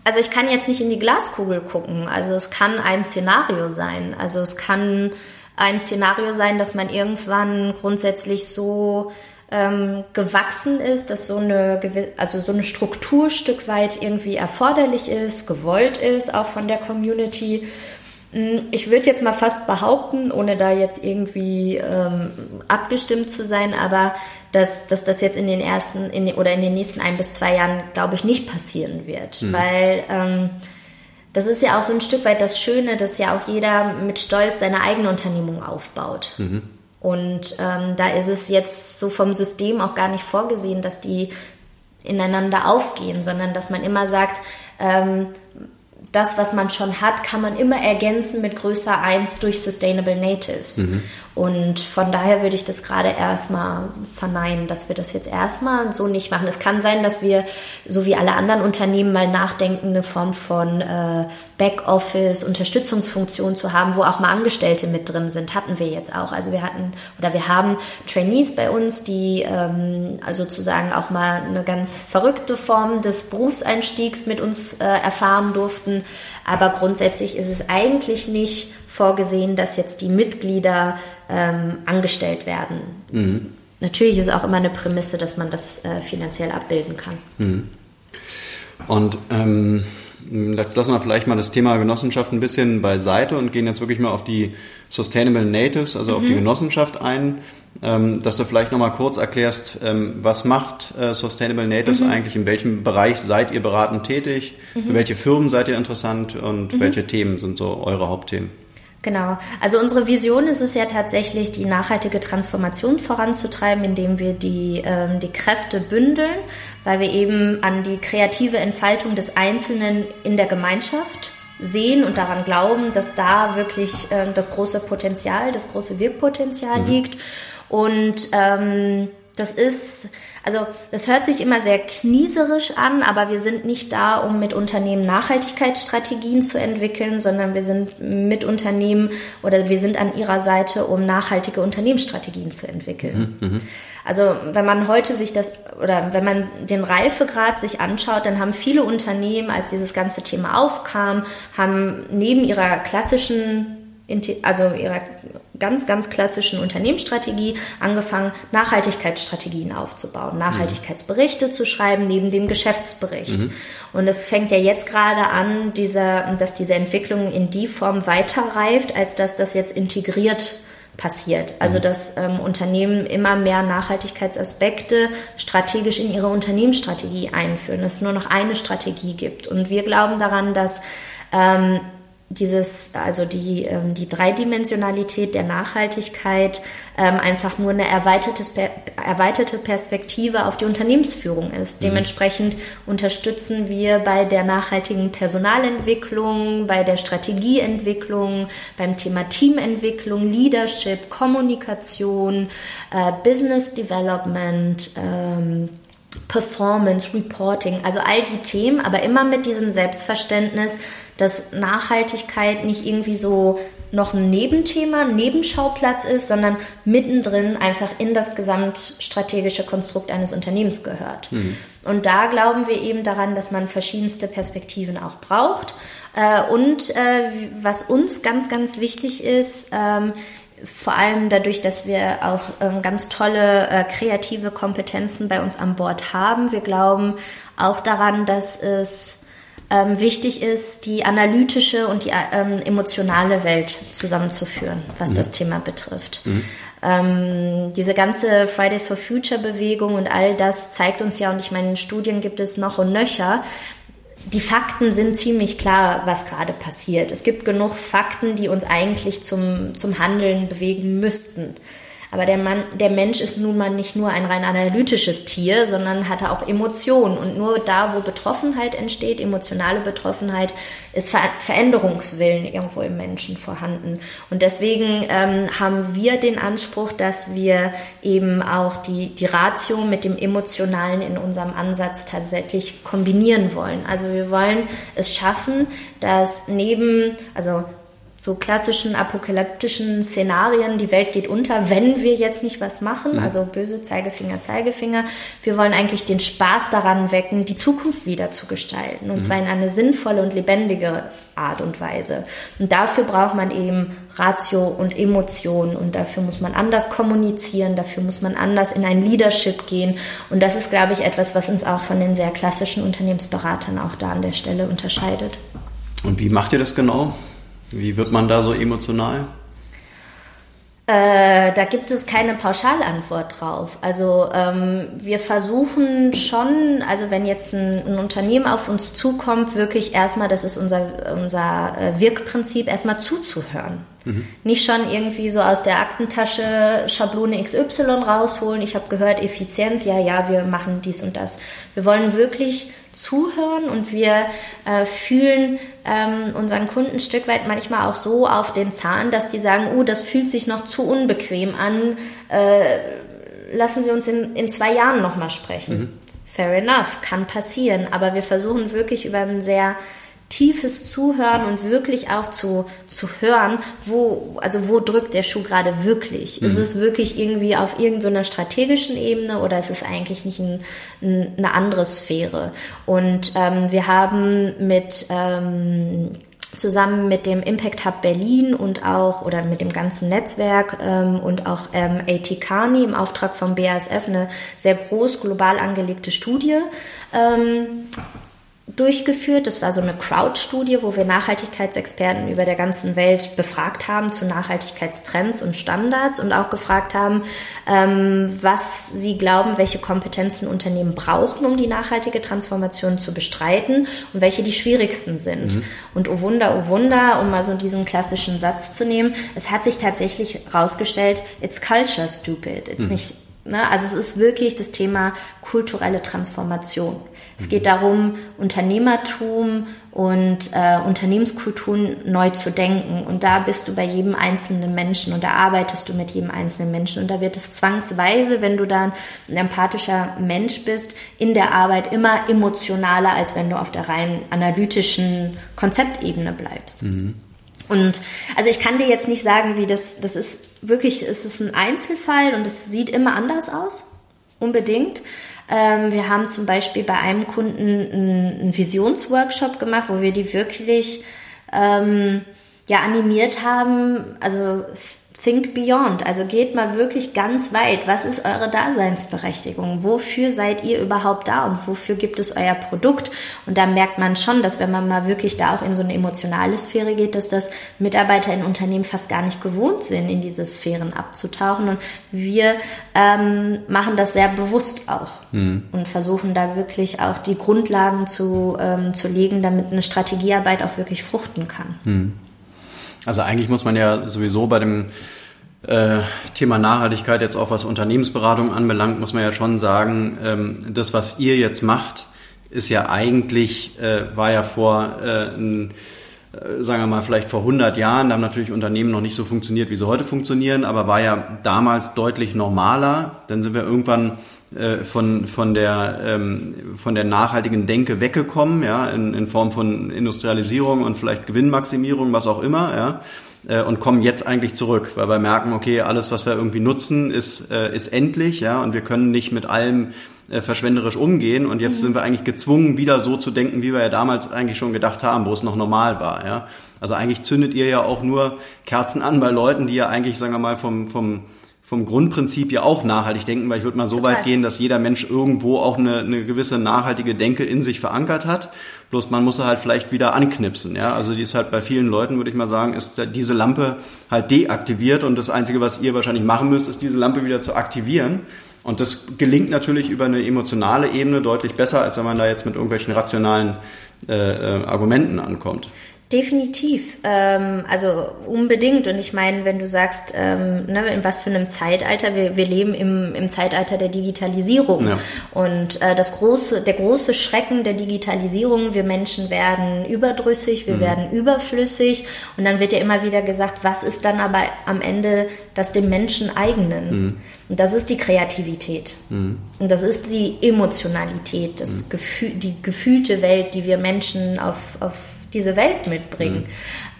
also ich kann jetzt nicht in die Glaskugel gucken. Also es kann ein Szenario sein. Also es kann ein Szenario sein, dass man irgendwann grundsätzlich so ähm, gewachsen ist, dass so eine, also so eine Struktur Stück weit irgendwie erforderlich ist, gewollt ist, auch von der Community. Hm, ich würde jetzt mal fast behaupten, ohne da jetzt irgendwie ähm, abgestimmt zu sein, aber dass, dass das jetzt in den ersten in, oder in den nächsten ein bis zwei Jahren, glaube ich, nicht passieren wird. Mhm. Weil ähm, das ist ja auch so ein Stück weit das Schöne, dass ja auch jeder mit Stolz seine eigene Unternehmung aufbaut. Mhm. Und ähm, da ist es jetzt so vom System auch gar nicht vorgesehen, dass die ineinander aufgehen, sondern dass man immer sagt, ähm, das, was man schon hat, kann man immer ergänzen mit größer 1 durch Sustainable Natives. Mhm. Und von daher würde ich das gerade erstmal verneinen, dass wir das jetzt erstmal so nicht machen. Es kann sein, dass wir, so wie alle anderen Unternehmen, mal nachdenken, eine Form von äh, Backoffice, Unterstützungsfunktion zu haben, wo auch mal Angestellte mit drin sind. Hatten wir jetzt auch. Also wir hatten oder wir haben Trainees bei uns, die ähm, also sozusagen auch mal eine ganz verrückte Form des Berufseinstiegs mit uns äh, erfahren durften. Aber grundsätzlich ist es eigentlich nicht vorgesehen, dass jetzt die Mitglieder ähm, angestellt werden. Mhm. Natürlich ist auch immer eine Prämisse, dass man das äh, finanziell abbilden kann. Mhm. Und ähm, jetzt lassen wir vielleicht mal das Thema Genossenschaft ein bisschen beiseite und gehen jetzt wirklich mal auf die Sustainable Natives, also mhm. auf die mhm. Genossenschaft ein. Ähm, dass du vielleicht nochmal kurz erklärst, ähm, was macht äh, Sustainable Natives mhm. eigentlich, in welchem Bereich seid ihr beratend tätig, für mhm. welche Firmen seid ihr interessant und mhm. welche Themen sind so eure Hauptthemen? Genau. Also unsere Vision ist es ja tatsächlich, die nachhaltige Transformation voranzutreiben, indem wir die, ähm, die Kräfte bündeln, weil wir eben an die kreative Entfaltung des Einzelnen in der Gemeinschaft sehen und daran glauben, dass da wirklich ähm, das große Potenzial, das große Wirkpotenzial mhm. liegt. Und ähm, das ist, also das hört sich immer sehr knieserisch an, aber wir sind nicht da, um mit Unternehmen Nachhaltigkeitsstrategien zu entwickeln, sondern wir sind mit Unternehmen oder wir sind an ihrer Seite, um nachhaltige Unternehmensstrategien zu entwickeln. Mhm, mhm. also wenn man heute sich das oder wenn man den Reifegrad sich anschaut, dann haben viele Unternehmen, als dieses ganze Thema aufkam, haben neben ihrer klassischen also ihrer ganz, ganz klassischen Unternehmensstrategie angefangen, Nachhaltigkeitsstrategien aufzubauen, Nachhaltigkeitsberichte mhm. zu schreiben neben dem Geschäftsbericht. Mhm. Und es fängt ja jetzt gerade an, dieser, dass diese Entwicklung in die Form weiterreift, als dass das jetzt integriert passiert. Also mhm. dass ähm, Unternehmen immer mehr Nachhaltigkeitsaspekte strategisch in ihre Unternehmensstrategie einführen, dass es nur noch eine Strategie gibt. Und wir glauben daran, dass ähm, dieses, also die, ähm, die Dreidimensionalität der Nachhaltigkeit ähm, einfach nur eine erweiterte, erweiterte Perspektive auf die Unternehmensführung ist. Mhm. Dementsprechend unterstützen wir bei der nachhaltigen Personalentwicklung, bei der Strategieentwicklung, beim Thema Teamentwicklung, Leadership, Kommunikation, äh, Business Development, ähm, Performance, Reporting, also all die Themen, aber immer mit diesem Selbstverständnis, dass Nachhaltigkeit nicht irgendwie so noch ein Nebenthema, ein Nebenschauplatz ist, sondern mittendrin einfach in das gesamtstrategische Konstrukt eines Unternehmens gehört. Mhm. Und da glauben wir eben daran, dass man verschiedenste Perspektiven auch braucht. Äh, und äh, was uns ganz, ganz wichtig ist, ähm, vor allem dadurch, dass wir auch ähm, ganz tolle äh, kreative Kompetenzen bei uns an Bord haben. Wir glauben auch daran, dass es ähm, wichtig ist, die analytische und die ähm, emotionale Welt zusammenzuführen, was mhm. das Thema betrifft. Mhm. Ähm, diese ganze Fridays for Future Bewegung und all das zeigt uns ja, und ich meine, in Studien gibt es noch und nöcher, die Fakten sind ziemlich klar, was gerade passiert. Es gibt genug Fakten, die uns eigentlich zum, zum Handeln bewegen müssten. Aber der, Mann, der Mensch ist nun mal nicht nur ein rein analytisches Tier, sondern hat auch Emotionen. Und nur da, wo Betroffenheit entsteht, emotionale Betroffenheit, ist Ver Veränderungswillen irgendwo im Menschen vorhanden. Und deswegen ähm, haben wir den Anspruch, dass wir eben auch die, die Ratio mit dem Emotionalen in unserem Ansatz tatsächlich kombinieren wollen. Also wir wollen es schaffen, dass neben, also so klassischen apokalyptischen Szenarien, die Welt geht unter, wenn wir jetzt nicht was machen, mhm. also böse Zeigefinger, Zeigefinger. Wir wollen eigentlich den Spaß daran wecken, die Zukunft wieder zu gestalten und mhm. zwar in eine sinnvolle und lebendige Art und Weise. Und dafür braucht man eben Ratio und Emotion und dafür muss man anders kommunizieren, dafür muss man anders in ein Leadership gehen und das ist, glaube ich, etwas, was uns auch von den sehr klassischen Unternehmensberatern auch da an der Stelle unterscheidet. Und wie macht ihr das genau? Wie wird man da so emotional? Äh, da gibt es keine Pauschalantwort drauf. Also ähm, wir versuchen schon, also wenn jetzt ein, ein, Unternehmen auf uns zukommt, wirklich erstmal, das ist unser, unser äh, Wirkprinzip, erstmal zuzuhören. Mhm. Nicht schon irgendwie so aus der Aktentasche Schablone XY rausholen. Ich habe gehört, Effizienz, ja, ja, wir machen dies und das. Wir wollen wirklich zuhören und wir äh, fühlen ähm, unseren Kunden ein Stück weit manchmal auch so auf den Zahn, dass die sagen, oh, das fühlt sich noch zu unbequem an, äh, lassen Sie uns in, in zwei Jahren nochmal sprechen. Mhm. Fair enough, kann passieren, aber wir versuchen wirklich über einen sehr tiefes Zuhören und wirklich auch zu, zu hören, wo, also wo drückt der Schuh gerade wirklich? Mhm. Ist es wirklich irgendwie auf irgendeiner strategischen Ebene oder ist es eigentlich nicht ein, ein, eine andere Sphäre? Und ähm, wir haben mit ähm, zusammen mit dem Impact Hub Berlin und auch oder mit dem ganzen Netzwerk ähm, und auch ähm, AT Carney im Auftrag vom BASF eine sehr groß global angelegte Studie ähm, durchgeführt. Das war so eine Crowd-Studie, wo wir Nachhaltigkeitsexperten über der ganzen Welt befragt haben zu Nachhaltigkeitstrends und Standards und auch gefragt haben, ähm, was sie glauben, welche Kompetenzen Unternehmen brauchen, um die nachhaltige Transformation zu bestreiten und welche die schwierigsten sind. Mhm. Und oh Wunder, oh Wunder, um mal so diesen klassischen Satz zu nehmen, es hat sich tatsächlich herausgestellt, it's culture stupid. It's mhm. nicht Ne? Also es ist wirklich das Thema kulturelle Transformation. Es geht darum, Unternehmertum und äh, Unternehmenskulturen neu zu denken. Und da bist du bei jedem einzelnen Menschen und da arbeitest du mit jedem einzelnen Menschen. Und da wird es zwangsweise, wenn du dann ein empathischer Mensch bist, in der Arbeit immer emotionaler, als wenn du auf der rein analytischen Konzeptebene bleibst. Mhm. Und also ich kann dir jetzt nicht sagen, wie das, das ist wirklich, es ist ein Einzelfall und es sieht immer anders aus, unbedingt. Ähm, wir haben zum Beispiel bei einem Kunden einen, Visionsworkshop gemacht, wo wir die wirklich ähm, ja animiert haben, also Think beyond, also geht mal wirklich ganz weit. Was ist eure Daseinsberechtigung? Wofür seid ihr überhaupt da und wofür gibt es euer Produkt? Und da merkt man schon, dass wenn man mal wirklich da auch in so eine emotionale Sphäre geht, dass das Mitarbeiter in Unternehmen fast gar nicht gewohnt sind, in diese Sphären abzutauchen. Und wir ähm, machen das sehr bewusst auch mhm. und versuchen da wirklich auch die Grundlagen zu, ähm, zu legen, damit eine Strategiearbeit auch wirklich fruchten kann. Mhm. Also eigentlich muss man ja sowieso bei dem äh, Thema Nachhaltigkeit jetzt auch was Unternehmensberatung anbelangt, muss man ja schon sagen, ähm, das, was ihr jetzt macht, ist ja eigentlich, äh, war ja vor äh, äh, sagen wir mal, vielleicht vor 100 Jahren, da haben natürlich Unternehmen noch nicht so funktioniert, wie sie heute funktionieren, aber war ja damals deutlich normaler. Dann sind wir irgendwann von, von, der, ähm, von der nachhaltigen Denke weggekommen, ja, in, in Form von Industrialisierung und vielleicht Gewinnmaximierung, was auch immer, ja, äh, und kommen jetzt eigentlich zurück, weil wir merken, okay, alles, was wir irgendwie nutzen, ist, äh, ist endlich, ja, und wir können nicht mit allem äh, verschwenderisch umgehen und jetzt mhm. sind wir eigentlich gezwungen, wieder so zu denken, wie wir ja damals eigentlich schon gedacht haben, wo es noch normal war, ja. Also eigentlich zündet ihr ja auch nur Kerzen an bei Leuten, die ja eigentlich, sagen wir mal, vom, vom vom Grundprinzip ja auch nachhaltig denken, weil ich würde mal so Total. weit gehen, dass jeder Mensch irgendwo auch eine, eine gewisse nachhaltige Denke in sich verankert hat. Bloß man muss sie halt vielleicht wieder anknipsen. Ja? Also die ist halt bei vielen Leuten, würde ich mal sagen, ist diese Lampe halt deaktiviert und das Einzige, was ihr wahrscheinlich machen müsst, ist diese Lampe wieder zu aktivieren. Und das gelingt natürlich über eine emotionale Ebene deutlich besser, als wenn man da jetzt mit irgendwelchen rationalen äh, äh, Argumenten ankommt. Definitiv, ähm, also unbedingt. Und ich meine, wenn du sagst, ähm, ne, in was für einem Zeitalter, wir, wir leben im, im Zeitalter der Digitalisierung. Ja. Und äh, das große, der große Schrecken der Digitalisierung, wir Menschen werden überdrüssig, wir mhm. werden überflüssig. Und dann wird ja immer wieder gesagt, was ist dann aber am Ende das dem Menschen eigenen? Mhm. Und das ist die Kreativität. Mhm. Und das ist die Emotionalität, das mhm. Gefühl, die gefühlte Welt, die wir Menschen auf, auf diese Welt mitbringen. Mhm.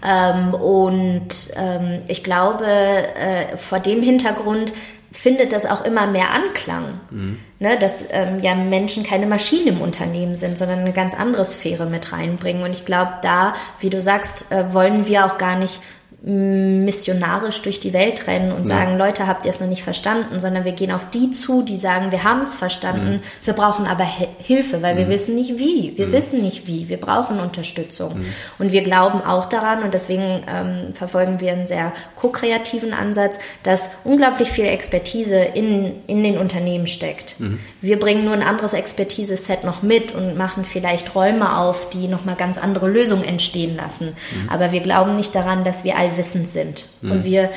Ähm, und ähm, ich glaube, äh, vor dem Hintergrund findet das auch immer mehr Anklang, mhm. ne, dass ähm, ja Menschen keine Maschinen im Unternehmen sind, sondern eine ganz andere Sphäre mit reinbringen. Und ich glaube, da, wie du sagst, äh, wollen wir auch gar nicht missionarisch durch die Welt rennen und sagen, ja. Leute, habt ihr es noch nicht verstanden, sondern wir gehen auf die zu, die sagen, wir haben es verstanden, mhm. wir brauchen aber Hilfe, weil mhm. wir wissen nicht wie, wir mhm. wissen nicht wie, wir brauchen Unterstützung. Mhm. Und wir glauben auch daran und deswegen ähm, verfolgen wir einen sehr ko-kreativen Ansatz, dass unglaublich viel Expertise in, in den Unternehmen steckt. Mhm. Wir bringen nur ein anderes Expertise-Set noch mit und machen vielleicht Räume auf, die nochmal ganz andere Lösungen entstehen lassen. Mhm. Aber wir glauben nicht daran, dass wir all allwissend sind. Mhm. Und wir,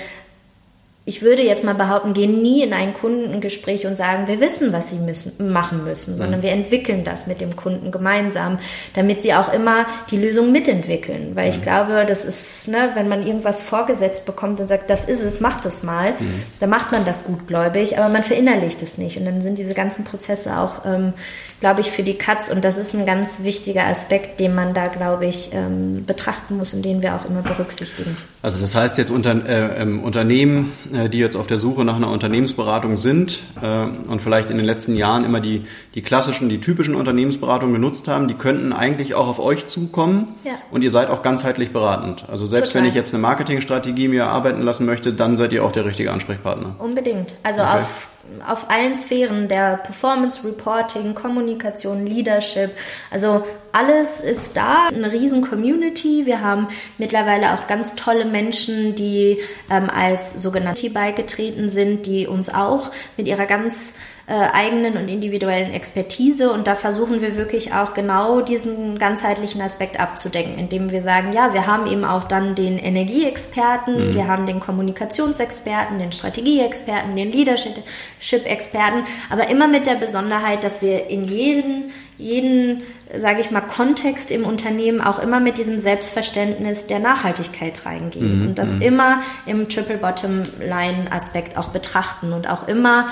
ich würde jetzt mal behaupten, gehen nie in ein Kundengespräch und sagen, wir wissen, was sie müssen, machen müssen, sondern mhm. wir entwickeln das mit dem Kunden gemeinsam, damit sie auch immer die Lösung mitentwickeln. Weil ich mhm. glaube, das ist, ne, wenn man irgendwas vorgesetzt bekommt und sagt, das ist es, macht es mal, mhm. dann macht man das gutgläubig, aber man verinnerlicht es nicht. Und dann sind diese ganzen Prozesse auch ähm, glaube ich, für die Katz. Und das ist ein ganz wichtiger Aspekt, den man da, glaube ich, ähm, betrachten muss und den wir auch immer berücksichtigen. Also das heißt jetzt unter, äh, ähm, Unternehmen, äh, die jetzt auf der Suche nach einer Unternehmensberatung sind äh, und vielleicht in den letzten Jahren immer die, die klassischen, die typischen Unternehmensberatungen genutzt haben, die könnten eigentlich auch auf euch zukommen ja. und ihr seid auch ganzheitlich beratend. Also selbst Total. wenn ich jetzt eine Marketingstrategie mir erarbeiten lassen möchte, dann seid ihr auch der richtige Ansprechpartner. Unbedingt. Also okay. auf auf allen Sphären der Performance Reporting, Kommunikation, Leadership. Also alles ist da, eine riesen Community. Wir haben mittlerweile auch ganz tolle Menschen, die ähm, als sogenannte beigetreten sind, die uns auch mit ihrer ganz äh, eigenen und individuellen Expertise und da versuchen wir wirklich auch genau diesen ganzheitlichen Aspekt abzudecken, indem wir sagen, ja, wir haben eben auch dann den Energieexperten, mhm. wir haben den Kommunikationsexperten, den Strategieexperten, den Leadership-Experten, aber immer mit der Besonderheit, dass wir in jeden jeden, sage ich mal, Kontext im Unternehmen auch immer mit diesem Selbstverständnis der Nachhaltigkeit reingehen mhm. und das mhm. immer im Triple Bottom Line Aspekt auch betrachten und auch immer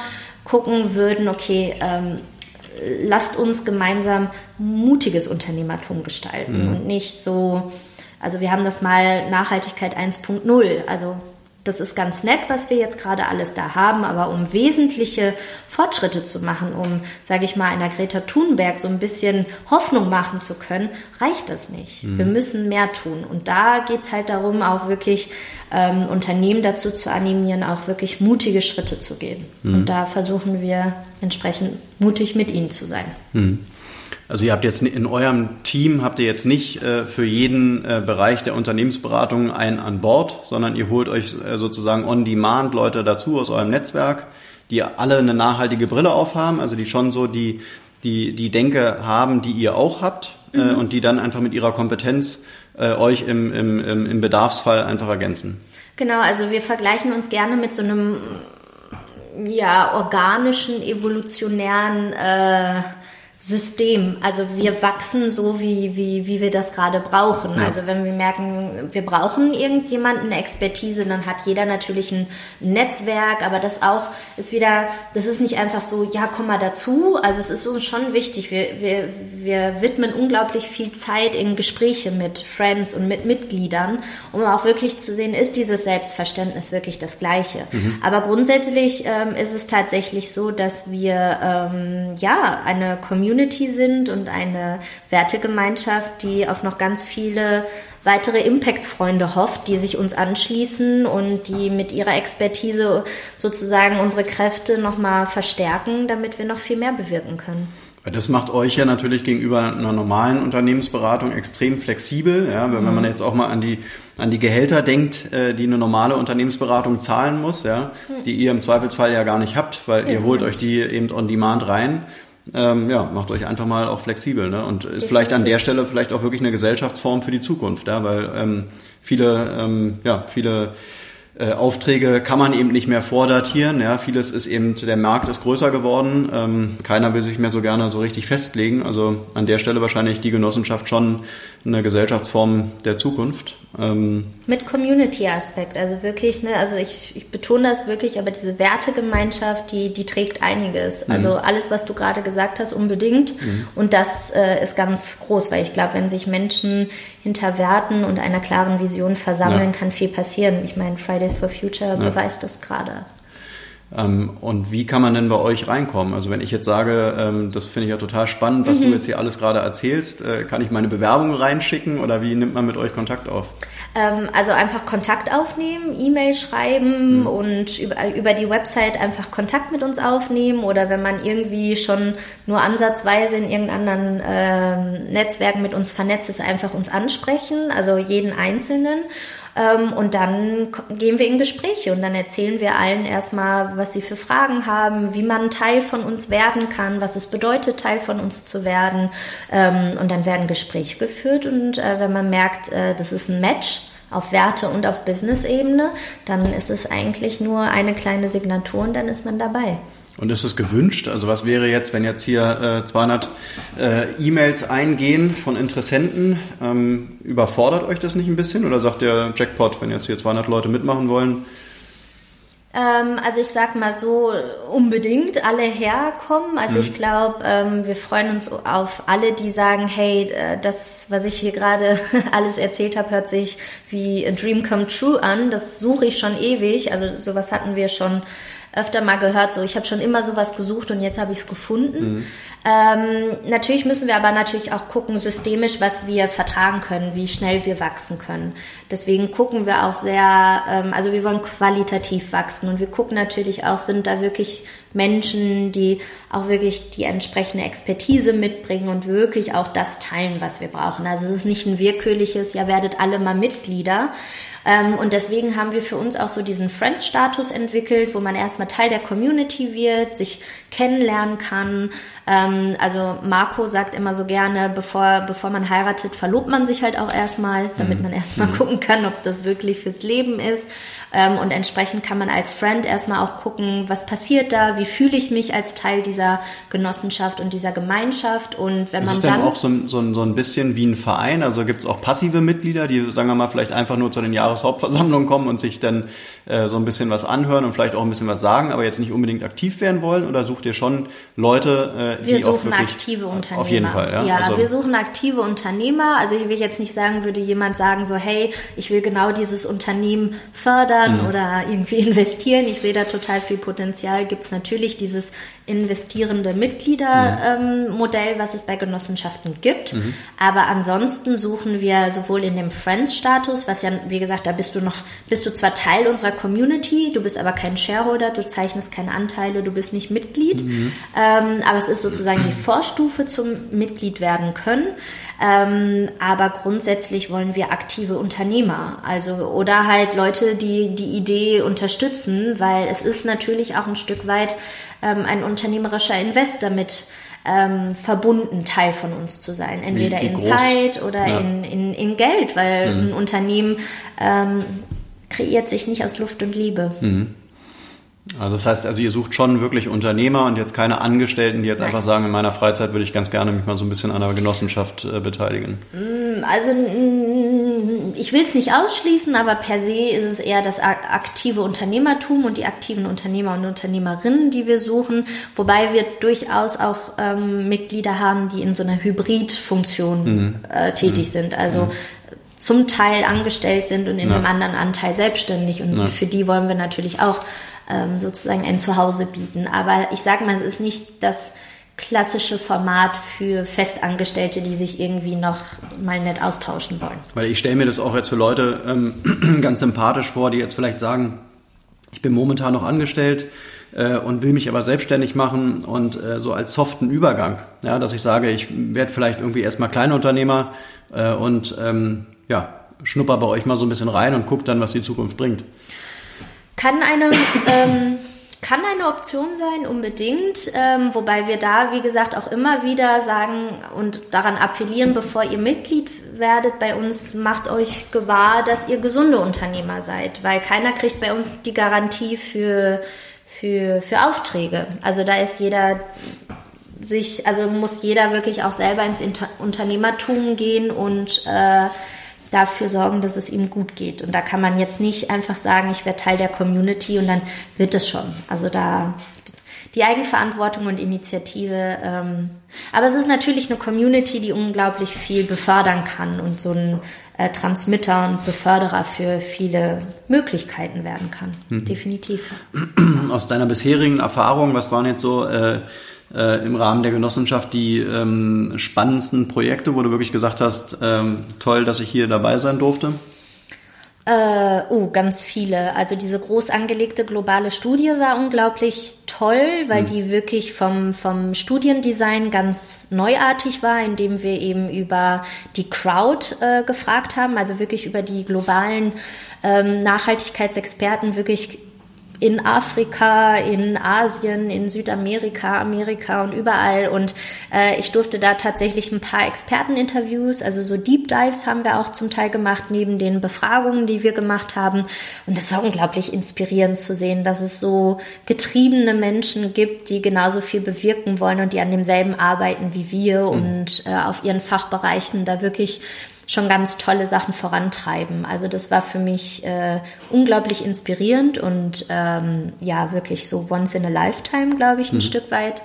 gucken würden, okay, ähm, lasst uns gemeinsam mutiges Unternehmertum gestalten mhm. und nicht so, also wir haben das mal Nachhaltigkeit 1.0, also das ist ganz nett, was wir jetzt gerade alles da haben, aber um wesentliche Fortschritte zu machen, um, sage ich mal, einer Greta Thunberg so ein bisschen Hoffnung machen zu können, reicht das nicht. Mhm. Wir müssen mehr tun. Und da geht's halt darum, auch wirklich ähm, Unternehmen dazu zu animieren, auch wirklich mutige Schritte zu gehen. Mhm. Und da versuchen wir entsprechend mutig mit ihnen zu sein. Mhm. Also ihr habt jetzt in eurem Team habt ihr jetzt nicht äh, für jeden äh, Bereich der Unternehmensberatung einen an Bord, sondern ihr holt euch äh, sozusagen on demand Leute dazu aus eurem Netzwerk, die alle eine nachhaltige Brille aufhaben, also die schon so die die die Denke haben, die ihr auch habt mhm. und die dann einfach mit ihrer Kompetenz euch im, im, im, im Bedarfsfall einfach ergänzen. Genau, also wir vergleichen uns gerne mit so einem ja organischen evolutionären äh, System. Also wir wachsen so, wie, wie, wie wir das gerade brauchen. Ja. Also wenn wir merken, wir brauchen irgendjemanden, eine Expertise, dann hat jeder natürlich ein Netzwerk, aber das auch ist wieder, das ist nicht einfach so, ja, komm mal dazu. Also es ist uns schon wichtig. Wir, wir, wir widmen unglaublich viel Zeit in Gespräche mit Friends und mit Mitgliedern, um auch wirklich zu sehen, ist dieses Selbstverständnis wirklich das gleiche. Mhm. Aber grundsätzlich ähm, ist es tatsächlich so, dass wir ähm, ja eine Community Community sind und eine Wertegemeinschaft, die auf noch ganz viele weitere Impact-Freunde hofft, die sich uns anschließen und die mit ihrer Expertise sozusagen unsere Kräfte nochmal verstärken, damit wir noch viel mehr bewirken können. Das macht euch ja natürlich gegenüber einer normalen Unternehmensberatung extrem flexibel. Ja, wenn, mhm. man jetzt auch mal an die, an die Gehälter denkt, äh, die eine normale Unternehmensberatung zahlen muss, ja, mhm. die ihr im Zweifelsfall ja gar nicht habt, weil ihr holt euch die eben on demand rein ähm, ja, macht euch einfach mal auch flexibel ne? und ist Definitiv. vielleicht an der Stelle vielleicht auch wirklich eine Gesellschaftsform für die Zukunft, ja? weil ähm, viele, ähm, ja, viele äh, Aufträge kann man eben nicht mehr vordatieren. Ja, vieles ist eben, der Markt ist größer geworden. Ähm, keiner will sich mehr so gerne so richtig festlegen. Also an der Stelle wahrscheinlich die Genossenschaft schon eine Gesellschaftsform der Zukunft. Ähm Mit Community-Aspekt, also wirklich, ne, also ich, ich betone das wirklich, aber diese Wertegemeinschaft, die, die trägt einiges. Mhm. Also alles, was du gerade gesagt hast, unbedingt. Mhm. Und das äh, ist ganz groß, weil ich glaube, wenn sich Menschen hinter Werten und einer klaren Vision versammeln, ja. kann viel passieren. Ich meine, Fridays for Future ja. beweist das gerade. Ähm, und wie kann man denn bei euch reinkommen? Also wenn ich jetzt sage, ähm, das finde ich ja total spannend, was mhm. du jetzt hier alles gerade erzählst, äh, kann ich meine Bewerbung reinschicken oder wie nimmt man mit euch Kontakt auf? Ähm, also einfach Kontakt aufnehmen, E-Mail schreiben mhm. und über, über die Website einfach Kontakt mit uns aufnehmen oder wenn man irgendwie schon nur ansatzweise in irgendeinem äh, Netzwerken mit uns vernetzt ist, einfach uns ansprechen, also jeden Einzelnen. Ähm, und dann gehen wir in Gespräche und dann erzählen wir allen erstmal, was sie für Fragen haben, wie man Teil von uns werden kann, was es bedeutet, Teil von uns zu werden. Ähm, und dann werden Gespräche geführt und äh, wenn man merkt, äh, das ist ein Match, auf Werte- und auf Business-Ebene, dann ist es eigentlich nur eine kleine Signatur und dann ist man dabei. Und ist es gewünscht? Also was wäre jetzt, wenn jetzt hier äh, 200 äh, E-Mails eingehen von Interessenten? Ähm, überfordert euch das nicht ein bisschen? Oder sagt der Jackpot, wenn jetzt hier 200 Leute mitmachen wollen? Ähm, also ich sag mal so, unbedingt alle herkommen. Also mhm. ich glaube, ähm, wir freuen uns auf alle, die sagen, hey, äh, das, was ich hier gerade *laughs* alles erzählt habe, hört sich wie a Dream Come True an. Das suche ich schon ewig. Also sowas hatten wir schon öfter mal gehört, so ich habe schon immer sowas gesucht und jetzt habe ich es gefunden. Mhm. Ähm, natürlich müssen wir aber natürlich auch gucken, systemisch, was wir vertragen können, wie schnell wir wachsen können. Deswegen gucken wir auch sehr, ähm, also wir wollen qualitativ wachsen und wir gucken natürlich auch, sind da wirklich Menschen, die auch wirklich die entsprechende Expertise mitbringen und wirklich auch das teilen, was wir brauchen. Also es ist nicht ein willkürliches, ja werdet alle mal Mitglieder, und deswegen haben wir für uns auch so diesen Friends-Status entwickelt, wo man erstmal Teil der Community wird, sich kennenlernen kann. Ähm, also Marco sagt immer so gerne, bevor, bevor man heiratet, verlobt man sich halt auch erstmal, damit mhm. man erstmal mhm. *laughs* gucken kann, ob das wirklich fürs Leben ist. Ähm, und entsprechend kann man als Friend erstmal auch gucken, was passiert da, wie fühle ich mich als Teil dieser Genossenschaft und dieser Gemeinschaft. Und wenn man ist es dann auch so, so, so ein bisschen wie ein Verein? Also gibt es auch passive Mitglieder, die, sagen wir mal, vielleicht einfach nur zu den Jahreshauptversammlungen kommen und sich dann äh, so ein bisschen was anhören und vielleicht auch ein bisschen was sagen, aber jetzt nicht unbedingt aktiv werden wollen? Oder sucht ihr schon Leute, äh, wir die suchen auch aktive Unternehmer. Auf jeden Fall, ja. Ja, also, wir suchen aktive Unternehmer. Also ich will jetzt nicht sagen, würde jemand sagen so, hey, ich will genau dieses Unternehmen fördern mhm. oder irgendwie *laughs* investieren. Ich sehe da total viel Potenzial. Gibt es natürlich dieses investierende Mitgliedermodell, ähm, was es bei Genossenschaften gibt. Mhm. Aber ansonsten suchen wir sowohl in dem Friends-Status, was ja, wie gesagt, da bist du noch, bist du zwar Teil unserer Community, du bist aber kein Shareholder, du zeichnest keine Anteile, du bist nicht Mitglied. Mhm. Ähm, aber es ist sozusagen die Vorstufe zum Mitglied werden können. Ähm, aber grundsätzlich wollen wir aktive Unternehmer, also oder halt Leute, die die Idee unterstützen, weil es ist natürlich auch ein Stück weit ähm, ein unternehmerischer Invest damit ähm, verbunden, Teil von uns zu sein. Entweder in groß? Zeit oder ja. in, in, in Geld, weil mhm. ein Unternehmen ähm, kreiert sich nicht aus Luft und Liebe. Mhm. Also das heißt, also ihr sucht schon wirklich Unternehmer und jetzt keine Angestellten, die jetzt Nein. einfach sagen, in meiner Freizeit würde ich ganz gerne mich mal so ein bisschen an einer Genossenschaft äh, beteiligen. Mm, also ich will es nicht ausschließen, aber per se ist es eher das aktive Unternehmertum und die aktiven Unternehmer und Unternehmerinnen, die wir suchen, wobei wir durchaus auch ähm, Mitglieder haben, die in so einer Hybridfunktion mhm. äh, tätig mhm. sind. Also mhm zum Teil angestellt sind und in ja. dem anderen Anteil selbstständig. Und ja. für die wollen wir natürlich auch ähm, sozusagen ein Zuhause bieten. Aber ich sage mal, es ist nicht das klassische Format für Festangestellte, die sich irgendwie noch mal nett austauschen wollen. Weil ich stelle mir das auch jetzt für Leute ähm, *clears throat* ganz sympathisch vor, die jetzt vielleicht sagen, ich bin momentan noch angestellt äh, und will mich aber selbstständig machen und äh, so als soften Übergang, ja, dass ich sage, ich werde vielleicht irgendwie erstmal Kleinunternehmer äh, und ähm, ja, schnupper bei euch mal so ein bisschen rein und guck dann, was die Zukunft bringt. Kann eine, ähm, kann eine Option sein, unbedingt. Ähm, wobei wir da, wie gesagt, auch immer wieder sagen und daran appellieren, bevor ihr Mitglied werdet bei uns, macht euch gewahr, dass ihr gesunde Unternehmer seid. Weil keiner kriegt bei uns die Garantie für, für, für Aufträge. Also da ist jeder sich, also muss jeder wirklich auch selber ins Inter Unternehmertum gehen und äh, dafür sorgen, dass es ihm gut geht. Und da kann man jetzt nicht einfach sagen, ich werde Teil der Community und dann wird es schon. Also da die Eigenverantwortung und Initiative. Ähm, aber es ist natürlich eine Community, die unglaublich viel befördern kann und so ein äh, Transmitter und Beförderer für viele Möglichkeiten werden kann. Mhm. Definitiv. Aus deiner bisherigen Erfahrung, was waren jetzt so äh, äh, im Rahmen der Genossenschaft die ähm, spannendsten Projekte, wo du wirklich gesagt hast, ähm, toll, dass ich hier dabei sein durfte? Äh, oh, ganz viele. Also diese groß angelegte globale Studie war unglaublich toll, weil mhm. die wirklich vom, vom Studiendesign ganz neuartig war, indem wir eben über die Crowd äh, gefragt haben, also wirklich über die globalen ähm, Nachhaltigkeitsexperten wirklich in Afrika, in Asien, in Südamerika, Amerika und überall. Und äh, ich durfte da tatsächlich ein paar Experteninterviews, also so Deep Dives haben wir auch zum Teil gemacht, neben den Befragungen, die wir gemacht haben. Und das war unglaublich inspirierend zu sehen, dass es so getriebene Menschen gibt, die genauso viel bewirken wollen und die an demselben arbeiten wie wir mhm. und äh, auf ihren Fachbereichen da wirklich schon ganz tolle Sachen vorantreiben. Also das war für mich äh, unglaublich inspirierend und ähm, ja, wirklich so once in a lifetime, glaube ich, ein mhm. Stück weit.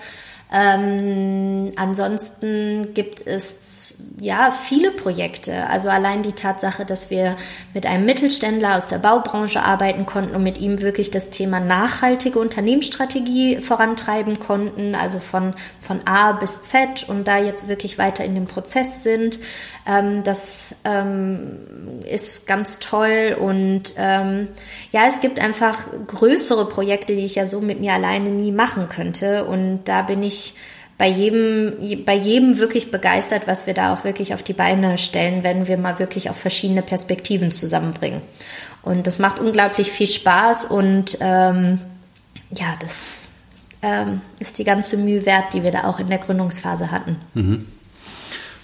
Ähm, ansonsten gibt es ja viele Projekte. Also allein die Tatsache, dass wir mit einem Mittelständler aus der Baubranche arbeiten konnten und mit ihm wirklich das Thema nachhaltige Unternehmensstrategie vorantreiben konnten, also von, von A bis Z und da jetzt wirklich weiter in dem Prozess sind. Ähm, das ähm, ist ganz toll und ähm, ja, es gibt einfach größere Projekte, die ich ja so mit mir alleine nie machen könnte und da bin ich bei jedem, bei jedem wirklich begeistert, was wir da auch wirklich auf die Beine stellen, wenn wir mal wirklich auch verschiedene Perspektiven zusammenbringen. Und das macht unglaublich viel Spaß und ähm, ja, das ähm, ist die ganze Mühe wert, die wir da auch in der Gründungsphase hatten. Mhm.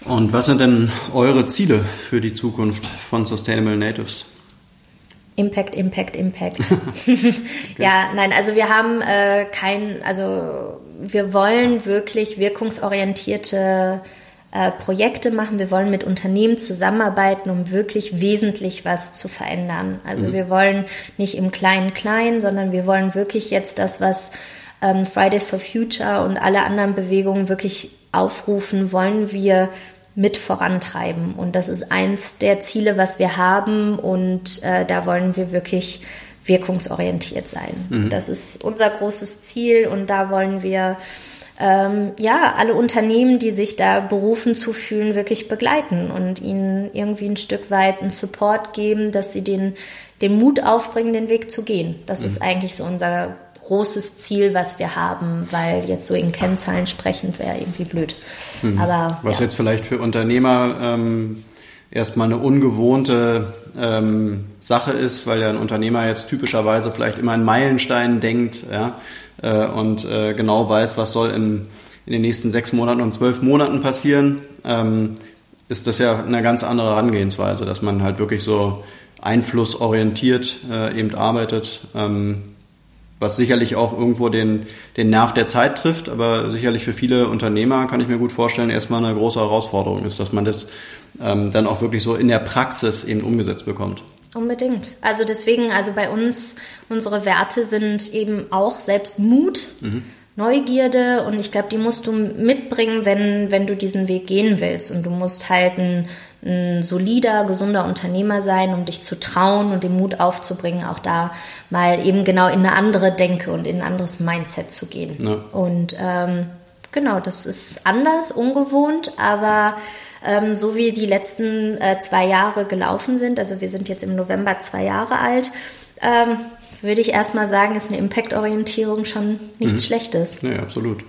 Und was sind denn eure Ziele für die Zukunft von Sustainable Natives? Impact, Impact, Impact. *laughs* *laughs* okay. Ja, nein, also wir haben äh, kein, also wir wollen wirklich wirkungsorientierte äh, Projekte machen. Wir wollen mit Unternehmen zusammenarbeiten, um wirklich wesentlich was zu verändern. Also mhm. wir wollen nicht im kleinen klein, sondern wir wollen wirklich jetzt das, was ähm, Fridays for Future und alle anderen Bewegungen wirklich aufrufen, wollen wir mit vorantreiben. Und das ist eins der Ziele, was wir haben. Und äh, da wollen wir wirklich wirkungsorientiert sein. Mhm. Das ist unser großes Ziel und da wollen wir ähm, ja alle Unternehmen, die sich da berufen zu fühlen, wirklich begleiten und ihnen irgendwie ein Stück weit einen Support geben, dass sie den, den Mut aufbringen, den Weg zu gehen. Das mhm. ist eigentlich so unser großes Ziel, was wir haben, weil jetzt so in Kennzahlen sprechend wäre irgendwie blöd. Mhm. Aber was ja. jetzt vielleicht für Unternehmer ähm, erstmal eine ungewohnte ähm, Sache ist, weil ja ein Unternehmer jetzt typischerweise vielleicht immer in Meilensteinen denkt ja, äh, und äh, genau weiß, was soll in, in den nächsten sechs Monaten und zwölf Monaten passieren, ähm, ist das ja eine ganz andere Herangehensweise, dass man halt wirklich so einflussorientiert äh, eben arbeitet. Ähm, was sicherlich auch irgendwo den, den Nerv der Zeit trifft, aber sicherlich für viele Unternehmer kann ich mir gut vorstellen, erstmal eine große Herausforderung ist, dass man das ähm, dann auch wirklich so in der Praxis eben umgesetzt bekommt. Unbedingt. Also deswegen, also bei uns, unsere Werte sind eben auch selbst Mut, mhm. Neugierde und ich glaube, die musst du mitbringen, wenn, wenn du diesen Weg gehen willst. Und du musst halt ein, ein solider, gesunder Unternehmer sein, um dich zu trauen und den Mut aufzubringen, auch da mal eben genau in eine andere Denke und in ein anderes Mindset zu gehen. Ja. Und ähm, genau, das ist anders, ungewohnt, aber ähm, so wie die letzten äh, zwei Jahre gelaufen sind, also wir sind jetzt im November zwei Jahre alt, ähm, würde ich erstmal sagen, ist eine Impact-Orientierung schon nichts mhm. Schlechtes. Ja, absolut.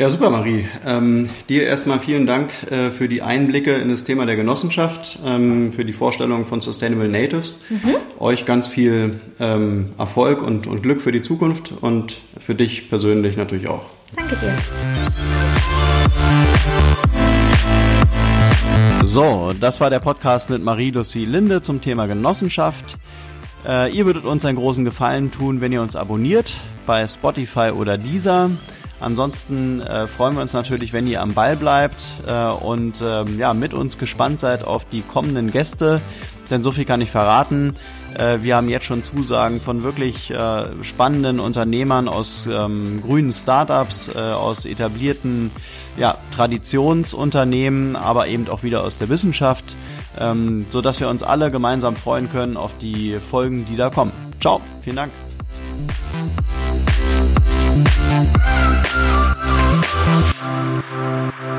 Ja, super, Marie. Ähm, dir erstmal vielen Dank äh, für die Einblicke in das Thema der Genossenschaft, ähm, für die Vorstellung von Sustainable Natives. Mhm. Euch ganz viel ähm, Erfolg und, und Glück für die Zukunft und für dich persönlich natürlich auch. Danke dir. So, das war der Podcast mit Marie-Lucie Linde zum Thema Genossenschaft. Äh, ihr würdet uns einen großen Gefallen tun, wenn ihr uns abonniert bei Spotify oder Deezer. Ansonsten äh, freuen wir uns natürlich, wenn ihr am Ball bleibt äh, und ähm, ja, mit uns gespannt seid auf die kommenden Gäste. Denn so viel kann ich verraten. Äh, wir haben jetzt schon Zusagen von wirklich äh, spannenden Unternehmern aus ähm, grünen Startups, äh, aus etablierten ja, Traditionsunternehmen, aber eben auch wieder aus der Wissenschaft, ähm, so dass wir uns alle gemeinsam freuen können auf die Folgen, die da kommen. Ciao, vielen Dank. Música